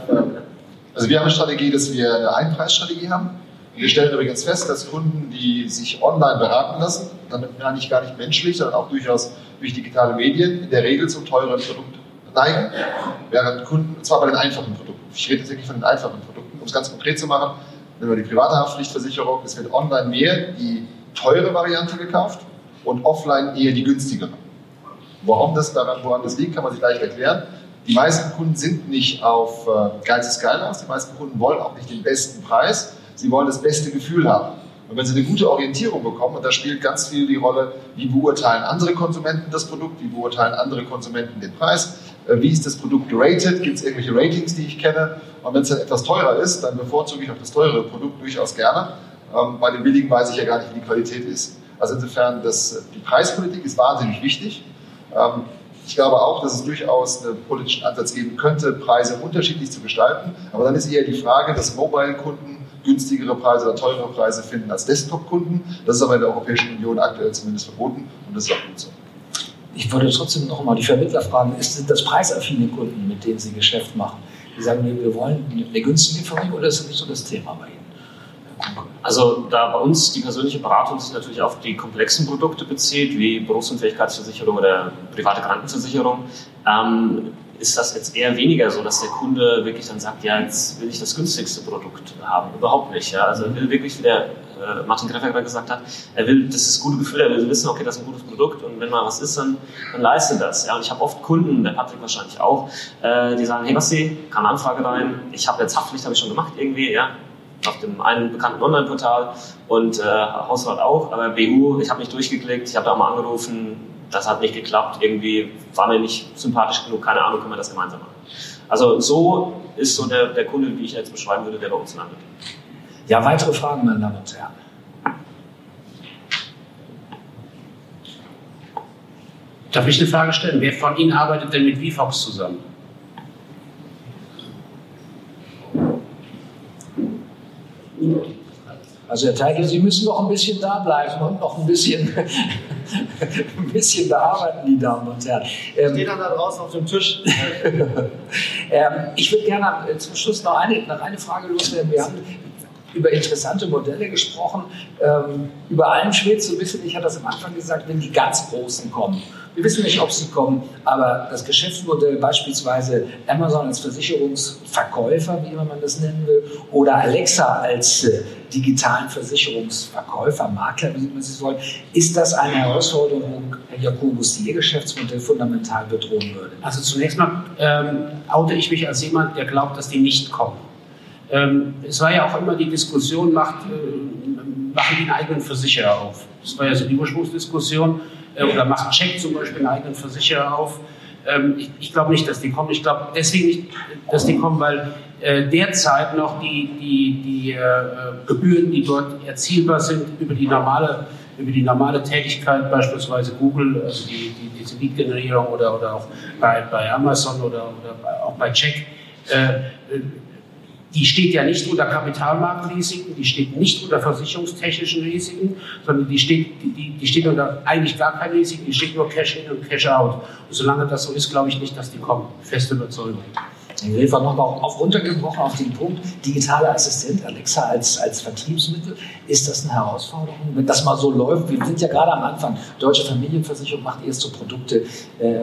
S5: Also wir haben eine Strategie, dass wir eine Einpreisstrategie haben. Wir stellen übrigens fest, dass Kunden, die sich online beraten lassen, damit meine ich gar nicht menschlich, sondern auch durchaus durch digitale Medien, in der Regel zum teureren Produkt neigen, während Kunden, und zwar bei den einfachen Produkten, ich rede jetzt wirklich von den einfachen Produkten, um es ganz konkret zu machen, nehmen wir die private Haftpflichtversicherung, es wird online mehr die teure Variante gekauft und offline eher die günstigere. Warum das daran, woran das liegt, kann man sich leicht erklären. Die meisten Kunden sind nicht auf äh, Geiz geil aus, die meisten Kunden wollen auch nicht den besten Preis, sie wollen das beste Gefühl haben. Und wenn sie eine gute Orientierung bekommen, und da spielt ganz viel die Rolle, wie beurteilen andere Konsumenten das Produkt, wie beurteilen andere Konsumenten den Preis, äh, wie ist das Produkt geratet, gibt es irgendwelche Ratings, die ich kenne. Und wenn es dann etwas teurer ist, dann bevorzuge ich auch das teure Produkt durchaus gerne. Ähm, bei dem billigen weiß ich ja gar nicht, wie die Qualität ist. Also insofern, das, die Preispolitik ist wahnsinnig wichtig. Ich glaube auch, dass es durchaus einen politischen Ansatz geben könnte, Preise unterschiedlich zu gestalten. Aber dann ist eher die Frage, dass Mobile-Kunden günstigere Preise oder teurere Preise finden als Desktop-Kunden. Das ist aber in der Europäischen Union aktuell zumindest verboten und das ist auch gut so.
S2: Ich wollte trotzdem noch mal die Vermittler fragen, sind das preisaffine Kunden, mit denen Sie Geschäft machen? die sagen, wir, wollen eine günstige Versicherung oder ist das nicht so das Thema bei Ihnen?
S9: Also da bei uns die persönliche Beratung sich natürlich auf die komplexen Produkte bezieht, wie Berufsunfähigkeitsversicherung oder private Krankenversicherung, ähm, ist das jetzt eher weniger so, dass der Kunde wirklich dann sagt, ja, jetzt will ich das günstigste Produkt haben. Überhaupt nicht. Ja? Also er will wirklich, wie der äh, Martin Greffer gerade gesagt hat, er will das ist gute Gefühl, er will wissen, okay, das ist ein gutes Produkt und wenn mal was ist, dann, dann leistet das. Ja? Und ich habe oft Kunden, der Patrick wahrscheinlich auch, äh, die sagen, hey Basti, kam eine Anfrage rein, ich habe jetzt Haftpflicht, habe ich schon gemacht irgendwie, ja, auf dem einen bekannten Online-Portal und äh, Hausrat auch, aber BU, ich habe mich durchgeklickt, ich habe da auch mal angerufen, das hat nicht geklappt, irgendwie war mir nicht sympathisch genug, keine Ahnung, können wir das gemeinsam machen. Also so ist so der, der Kunde, wie ich jetzt beschreiben würde, der bei uns landet.
S2: Ja, weitere Fragen, meine Damen und Herren.
S4: Darf ich eine Frage stellen? Wer von Ihnen arbeitet denn mit VFox zusammen?
S2: Also Herr Teigl, Sie müssen noch ein bisschen da bleiben und noch ein bisschen, (laughs) ein bisschen bearbeiten, die Damen und Herren.
S7: Ähm, Steht dann da draußen auf dem Tisch. (laughs)
S2: ähm, ich würde gerne zum Schluss noch eine, noch eine Frage loswerden. Wir haben über interessante Modelle gesprochen. Ähm, über allem schwebt so ein bisschen, ich hatte das am Anfang gesagt, wenn die ganz Großen kommen. Wir wissen nicht, ob sie kommen, aber das Geschäftsmodell beispielsweise Amazon als Versicherungsverkäufer, wie immer man das nennen will, oder Alexa als äh, digitalen Versicherungsverkäufer, Makler, wie man es wollen, ist das eine Herausforderung, Herr Jakobus, die Ihr Geschäftsmodell fundamental bedrohen würde?
S4: Also zunächst mal ähm, oute ich mich als jemand, der glaubt, dass die nicht kommen. Ähm, es war ja auch immer die Diskussion, macht, äh, machen die einen eigenen Versicherer auf. Das war ja so die Ursprungsdiskussion. Äh, oder macht Check zum Beispiel einen eigenen Versicherer auf. Ähm, ich, ich glaube nicht, dass die kommen. Ich glaube deswegen nicht, dass die kommen, weil äh, derzeit noch die, die, die äh, Gebühren, die dort erzielbar sind, über die normale über die normale Tätigkeit, beispielsweise Google, also die, die, diese Lead-Generierung oder, oder auch bei, bei Amazon oder, oder auch bei Check, äh, die steht ja nicht unter Kapitalmarktrisiken, die steht nicht unter versicherungstechnischen Risiken, sondern die steht, die, die steht unter eigentlich gar keinen Risiken, die steht nur Cash in und Cash out. Und solange das so ist, glaube ich nicht, dass die kommen. Feste Überzeugung.
S2: Herr Gräfer, nochmal auf runtergebrochen auf den Punkt, digitale Assistent, Alexa als, als Vertriebsmittel, ist das eine Herausforderung? Wenn das mal so läuft, wir sind ja gerade am Anfang, Deutsche Familienversicherung macht erst so Produkte, äh,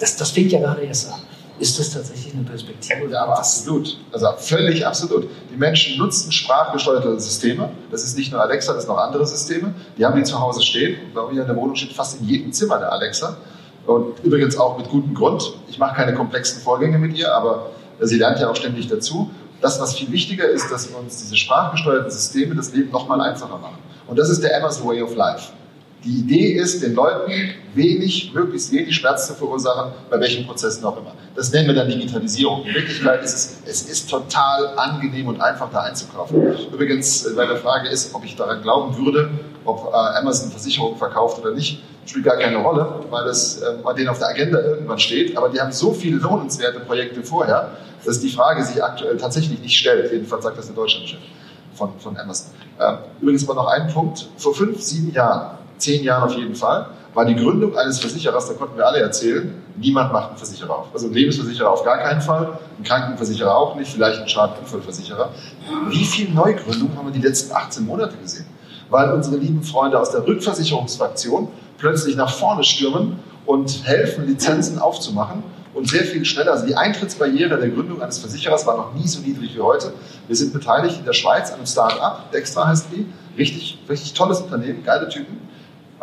S2: das, das fängt ja gerade erst an. Ist das tatsächlich eine Perspektive?
S5: Ja, aber absolut. Also völlig absolut. Die Menschen nutzen sprachgesteuerte Systeme. Das ist nicht nur Alexa, das sind noch andere Systeme. Die haben die zu Hause stehen. Bei mir in der Wohnung steht fast in jedem Zimmer eine Alexa. Und übrigens auch mit gutem Grund. Ich mache keine komplexen Vorgänge mit ihr, aber sie lernt ja auch ständig dazu. Das, was viel wichtiger ist, dass uns diese sprachgesteuerten Systeme das Leben nochmal einfacher machen. Und das ist der Amazon Way of Life. Die Idee ist, den Leuten wenig, möglichst wenig Schmerz zu verursachen, bei welchen Prozessen auch immer. Das nennen wir dann Digitalisierung. In Wirklichkeit ist es, es ist total angenehm und einfach, da einzukaufen. Übrigens, bei der Frage ist, ob ich daran glauben würde, ob äh, Amazon Versicherungen verkauft oder nicht, spielt gar keine Rolle, weil das äh, bei denen auf der Agenda irgendwann steht. Aber die haben so viele lohnenswerte Projekte vorher, dass die Frage sich aktuell tatsächlich nicht stellt. Jedenfalls sagt das der Deutschlandchef von, von Amazon. Äh, übrigens aber noch ein Punkt. Vor fünf, sieben Jahren zehn Jahren auf jeden Fall, war die Gründung eines Versicherers, da konnten wir alle erzählen, niemand macht einen Versicherer auf. Also ein Lebensversicherer auf gar keinen Fall, ein Krankenversicherer auch nicht, vielleicht ein Schadenunfallversicherer. Wie viel Neugründungen haben wir die letzten 18 Monate gesehen? Weil unsere lieben Freunde aus der Rückversicherungsfraktion plötzlich nach vorne stürmen und helfen, Lizenzen aufzumachen und sehr viel schneller. Also die Eintrittsbarriere der Gründung eines Versicherers war noch nie so niedrig wie heute. Wir sind beteiligt in der Schweiz an einem Start-up, Dextra heißt die. Richtig, richtig tolles Unternehmen, geile Typen.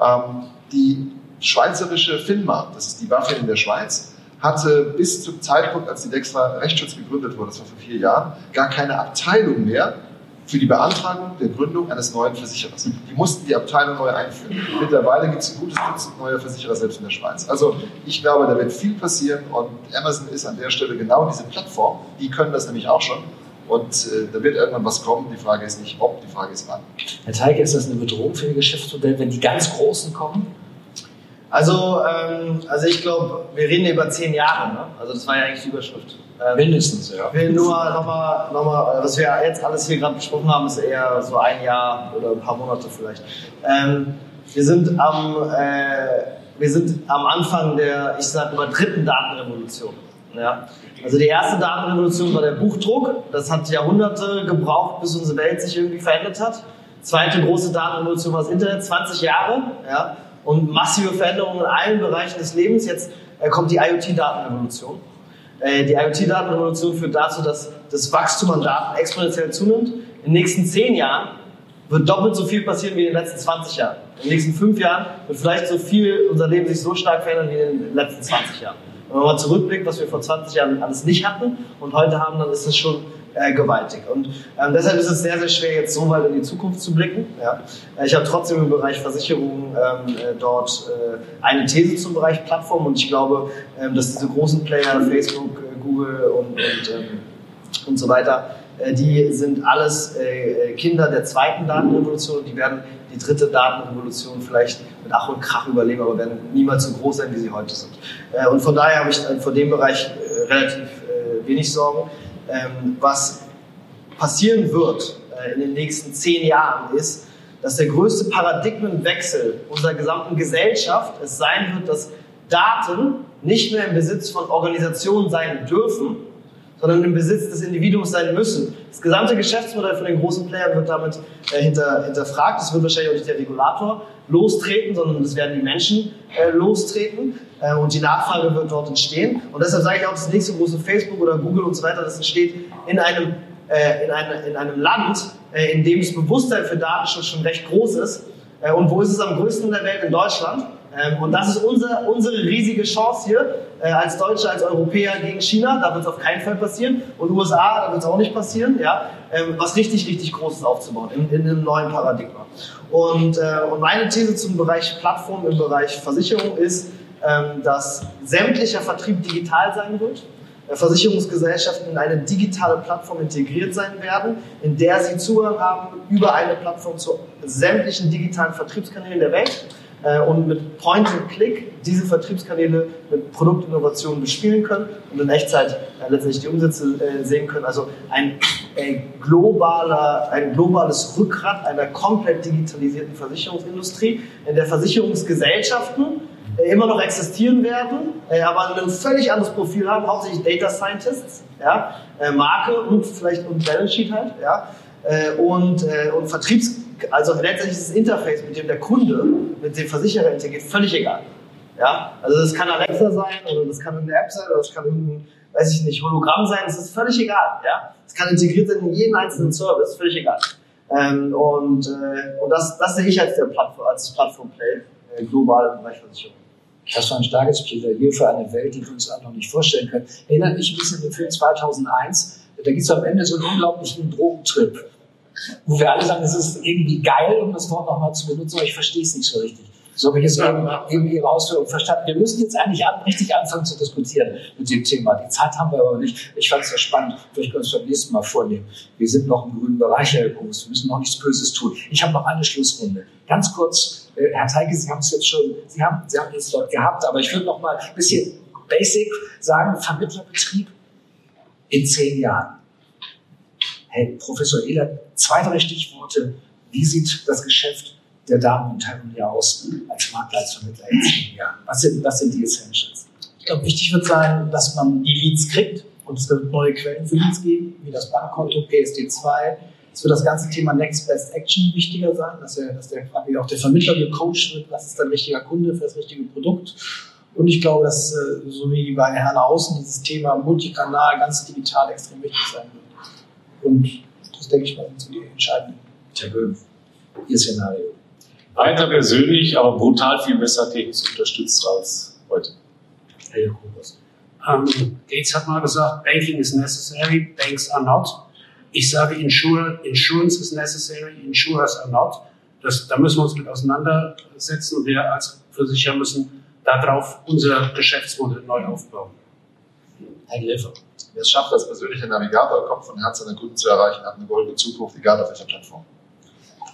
S5: Ähm, die schweizerische FINMA, das ist die BaFin in der Schweiz, hatte bis zum Zeitpunkt, als die Dextra Rechtsschutz gegründet wurde, das war vor vier Jahren, gar keine Abteilung mehr für die Beantragung der Gründung eines neuen Versicherers. Die mussten die Abteilung neu einführen. Mittlerweile gibt es ein gutes Dutzend neuer Versicherer selbst in der Schweiz. Also ich glaube, da wird viel passieren und Amazon ist an der Stelle genau diese Plattform. Die können das nämlich auch schon. Und äh, da wird irgendwann was kommen. Die Frage ist nicht ob, die Frage ist wann.
S2: Herr Teige, ist das eine Bedrohung für Ihr Geschäftsmodell, wenn die ganz Großen kommen?
S7: Also, ähm, also ich glaube, wir reden über zehn Jahre. Ne? Also das war ja eigentlich die Überschrift.
S2: Ähm, Mindestens, ja.
S7: will nur nochmal, noch mal, was wir jetzt alles hier gerade besprochen haben, ist eher so ein Jahr oder ein paar Monate vielleicht. Ähm, wir sind am, äh, wir sind am Anfang der, ich sage mal, dritten Datenrevolution. Ja. Also die erste Datenrevolution war der Buchdruck. Das hat Jahrhunderte gebraucht, bis unsere Welt sich irgendwie verändert hat. Zweite große Datenrevolution war das Internet, 20 Jahre. Ja. Und massive Veränderungen in allen Bereichen des Lebens. Jetzt äh, kommt die IoT-Datenrevolution. Äh, die IoT-Datenrevolution führt dazu, dass das Wachstum an Daten exponentiell zunimmt. In den nächsten 10 Jahren wird doppelt so viel passieren wie in den letzten 20 Jahren. In den nächsten 5 Jahren wird vielleicht so viel unser Leben sich so stark verändern wie in den letzten 20 Jahren. Wenn man mal zurückblickt, was wir vor 20 Jahren alles nicht hatten und heute haben, dann ist es schon äh, gewaltig. Und ähm, deshalb ist es sehr, sehr schwer, jetzt so weit in die Zukunft zu blicken. Ja. Äh, ich habe trotzdem im Bereich Versicherungen ähm, äh, dort äh, eine These zum Bereich Plattform und ich glaube, ähm, dass diese großen Player, Facebook, äh, Google und, und, ähm, und so weiter, äh, die sind alles Kinder der zweiten Datenrevolution. Die werden die dritte Datenrevolution vielleicht mit Ach und Krach überleben, aber werden niemals so groß sein, wie sie heute sind. Und von daher habe ich vor dem Bereich relativ wenig Sorgen. Ähm, was passieren wird äh, in den nächsten zehn Jahren ist, dass der größte Paradigmenwechsel unserer gesamten Gesellschaft es sein wird, dass Daten nicht mehr im Besitz von Organisationen sein dürfen, sondern im Besitz des Individuums sein müssen. Das gesamte Geschäftsmodell von den großen Playern wird damit äh, hinter, hinterfragt. Es wird wahrscheinlich auch nicht der Regulator lostreten, sondern es werden die Menschen äh, lostreten äh, und die Nachfrage wird dort entstehen. Und deshalb sage ich auch, das nächste große Facebook oder Google und so weiter, das entsteht in einem, äh, in eine, in einem Land, äh, in dem das Bewusstsein für Datenschutz schon recht groß ist. Äh, und wo ist es am größten in der Welt? In Deutschland. Ähm, und das ist unser, unsere riesige Chance hier, äh, als Deutsche, als Europäer gegen China. Da wird es auf keinen Fall passieren. Und USA, da wird es auch nicht passieren. Ja? Ähm, was richtig, richtig Großes aufzubauen in, in einem neuen Paradigma. Und, äh, und meine These zum Bereich Plattform im Bereich Versicherung ist, ähm, dass sämtlicher Vertrieb digital sein wird. Äh, Versicherungsgesellschaften in eine digitale Plattform integriert sein werden, in der sie Zugang haben über eine Plattform zu sämtlichen digitalen Vertriebskanälen der Welt äh, und mit Point and Click diese Vertriebskanäle mit Produktinnovationen bespielen können und in Echtzeit äh, letztendlich die Umsätze äh, sehen können. Also ein, globaler, ein globales Rückgrat einer komplett digitalisierten Versicherungsindustrie, in der Versicherungsgesellschaften äh, immer noch existieren werden, äh, aber ein völlig anderes Profil haben, hauptsächlich Data Scientists, ja, Marke und vielleicht und Balance Sheet halt, ja, und, und Vertriebs also letztendlich ist das Interface, mit dem der Kunde mit dem Versicherer integriert, völlig egal. Ja? Also das kann Alexa sein oder das kann eine App sein oder das kann ein, weiß ich nicht, Hologramm sein, das ist völlig egal. Ja? Das kann integriert sein in jeden einzelnen Service, völlig egal. Ähm, und äh, und das, das sehe ich als, der Plattform, als Plattform-Play äh, global im Bereich Versicherung.
S2: Das war ein starkes Plädoyer für eine Welt, die wir uns auch noch nicht vorstellen können. Erinnert mich ein bisschen an den Film 2001. Da gibt es am Ende so einen unglaublichen Drogentrip wo wir alle sagen, es ist irgendwie geil, um das Wort nochmal zu benutzen, aber ich verstehe es nicht so richtig. So habe ich es eben, eben Ihre Ausführung verstanden. Wir müssen jetzt eigentlich an, richtig anfangen zu diskutieren mit dem Thema. Die Zeit haben wir aber nicht. Ich fand es sehr spannend. Vielleicht können wir es beim nächsten Mal vornehmen. Wir sind noch im grünen Bereich, Herr Kungs. Wir müssen noch nichts Böses tun. Ich habe noch eine Schlussrunde. Ganz kurz, äh, Herr Teige, Sie haben es jetzt schon, Sie haben, Sie haben es dort gehabt, aber ich würde noch mal ein bisschen basic sagen, Vermittlerbetrieb in zehn Jahren. Hey, Professor Ehler, zwei, drei Stichworte. Wie sieht das Geschäft der Damen und Herren hier aus als Makler, als Vermittler in zehn Jahren? Was sind, was sind die Essentials?
S6: Ich glaube, wichtig wird sein, dass man die Leads kriegt und es wird neue Quellen für Leads geben, wie das Bankkonto, PSD2. Es wird das ganze Thema Next Best Action wichtiger sein, dass, er, dass der, auch der Vermittler gecoacht wird, was ist der richtige Kunde für das richtige Produkt. Und ich glaube, dass, äh, so wie bei Herrn Außen, dieses Thema Multikanal ganz digital extrem wichtig sein wird. Und das denke ich mal sind die entscheidenden.
S2: Böhm, Ihr Szenario.
S3: Weiter persönlich, aber brutal viel besser technisch unterstützt als heute.
S4: Herr Jakobus. Um, ähm, Gates hat mal gesagt, Banking is necessary, banks are not. Ich sage, Insure, Insurance is necessary, Insurers are not. Das, da müssen wir uns mit auseinandersetzen und wir als Versicherer müssen darauf unser Geschäftsmodell neu aufbauen.
S2: Herr Gräfer.
S5: Wer es schafft, als persönlicher Navigator Kopf und Herz seiner Kunden zu erreichen, hat eine goldene Zukunft, egal auf welcher Plattform.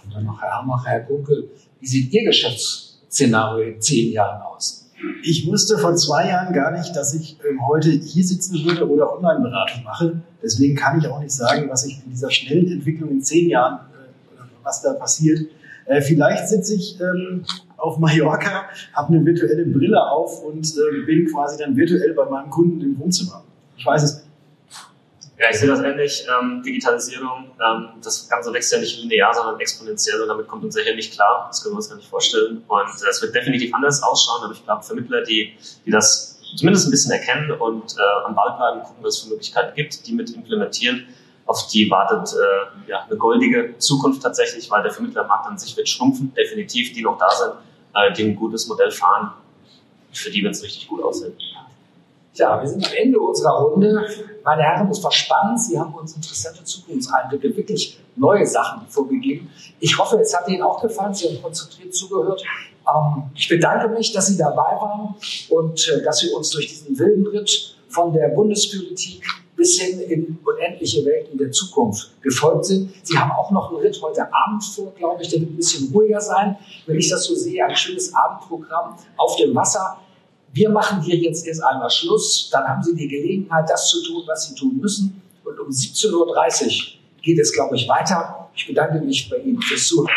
S2: Und dann noch Herr Hammacher, Herr Kunkel. Wie sieht Ihr Geschäftsszenario in zehn Jahren aus?
S8: Ich wusste vor zwei Jahren gar nicht, dass ich ähm, heute hier sitzen würde oder Online-Beratung mache. Deswegen kann ich auch nicht sagen, was ich in dieser schnellen Entwicklung in zehn Jahren, äh, was da passiert. Äh, vielleicht sitze ich ähm, auf Mallorca, habe eine virtuelle Brille auf und äh, bin quasi dann virtuell bei meinem Kunden im Wohnzimmer. Ich weiß es.
S9: Ja, ich sehe das ähnlich. Ähm, Digitalisierung, ähm, das Ganze wächst ja nicht linear, sondern exponentiell und damit kommt unser Hirn nicht klar. Das können wir uns gar nicht vorstellen. Und äh, es wird definitiv anders ausschauen, aber ich glaube, Vermittler, die, die das zumindest ein bisschen erkennen und äh, am Ball bleiben, gucken, was es für Möglichkeiten gibt, die mit implementieren, auf die wartet äh, ja, eine goldige Zukunft tatsächlich, weil der Vermittlermarkt an sich wird schrumpfen, definitiv, die noch da sind, äh, die ein gutes Modell fahren, für die wird es richtig gut aussehen.
S2: Tja, wir sind am Ende unserer Runde. Meine Herren, es war spannend. Sie haben uns interessante Zukunftseinblicke, wirklich neue Sachen vorgegeben. Ich hoffe, es hat Ihnen auch gefallen. Sie haben konzentriert zugehört. Ähm, ich bedanke mich, dass Sie dabei waren und äh, dass Sie uns durch diesen wilden Ritt von der Bundespolitik bis hin in unendliche Welten der Zukunft gefolgt sind. Sie haben auch noch einen Ritt heute Abend vor, glaube ich, der wird ein bisschen ruhiger sein. Wenn ich das so sehe, ein schönes Abendprogramm auf dem Wasser. Wir machen hier jetzt erst einmal Schluss. Dann haben Sie die Gelegenheit, das zu tun, was Sie tun müssen. Und um 17.30 Uhr geht es, glaube ich, weiter. Ich bedanke mich bei Ihnen fürs Zuhören.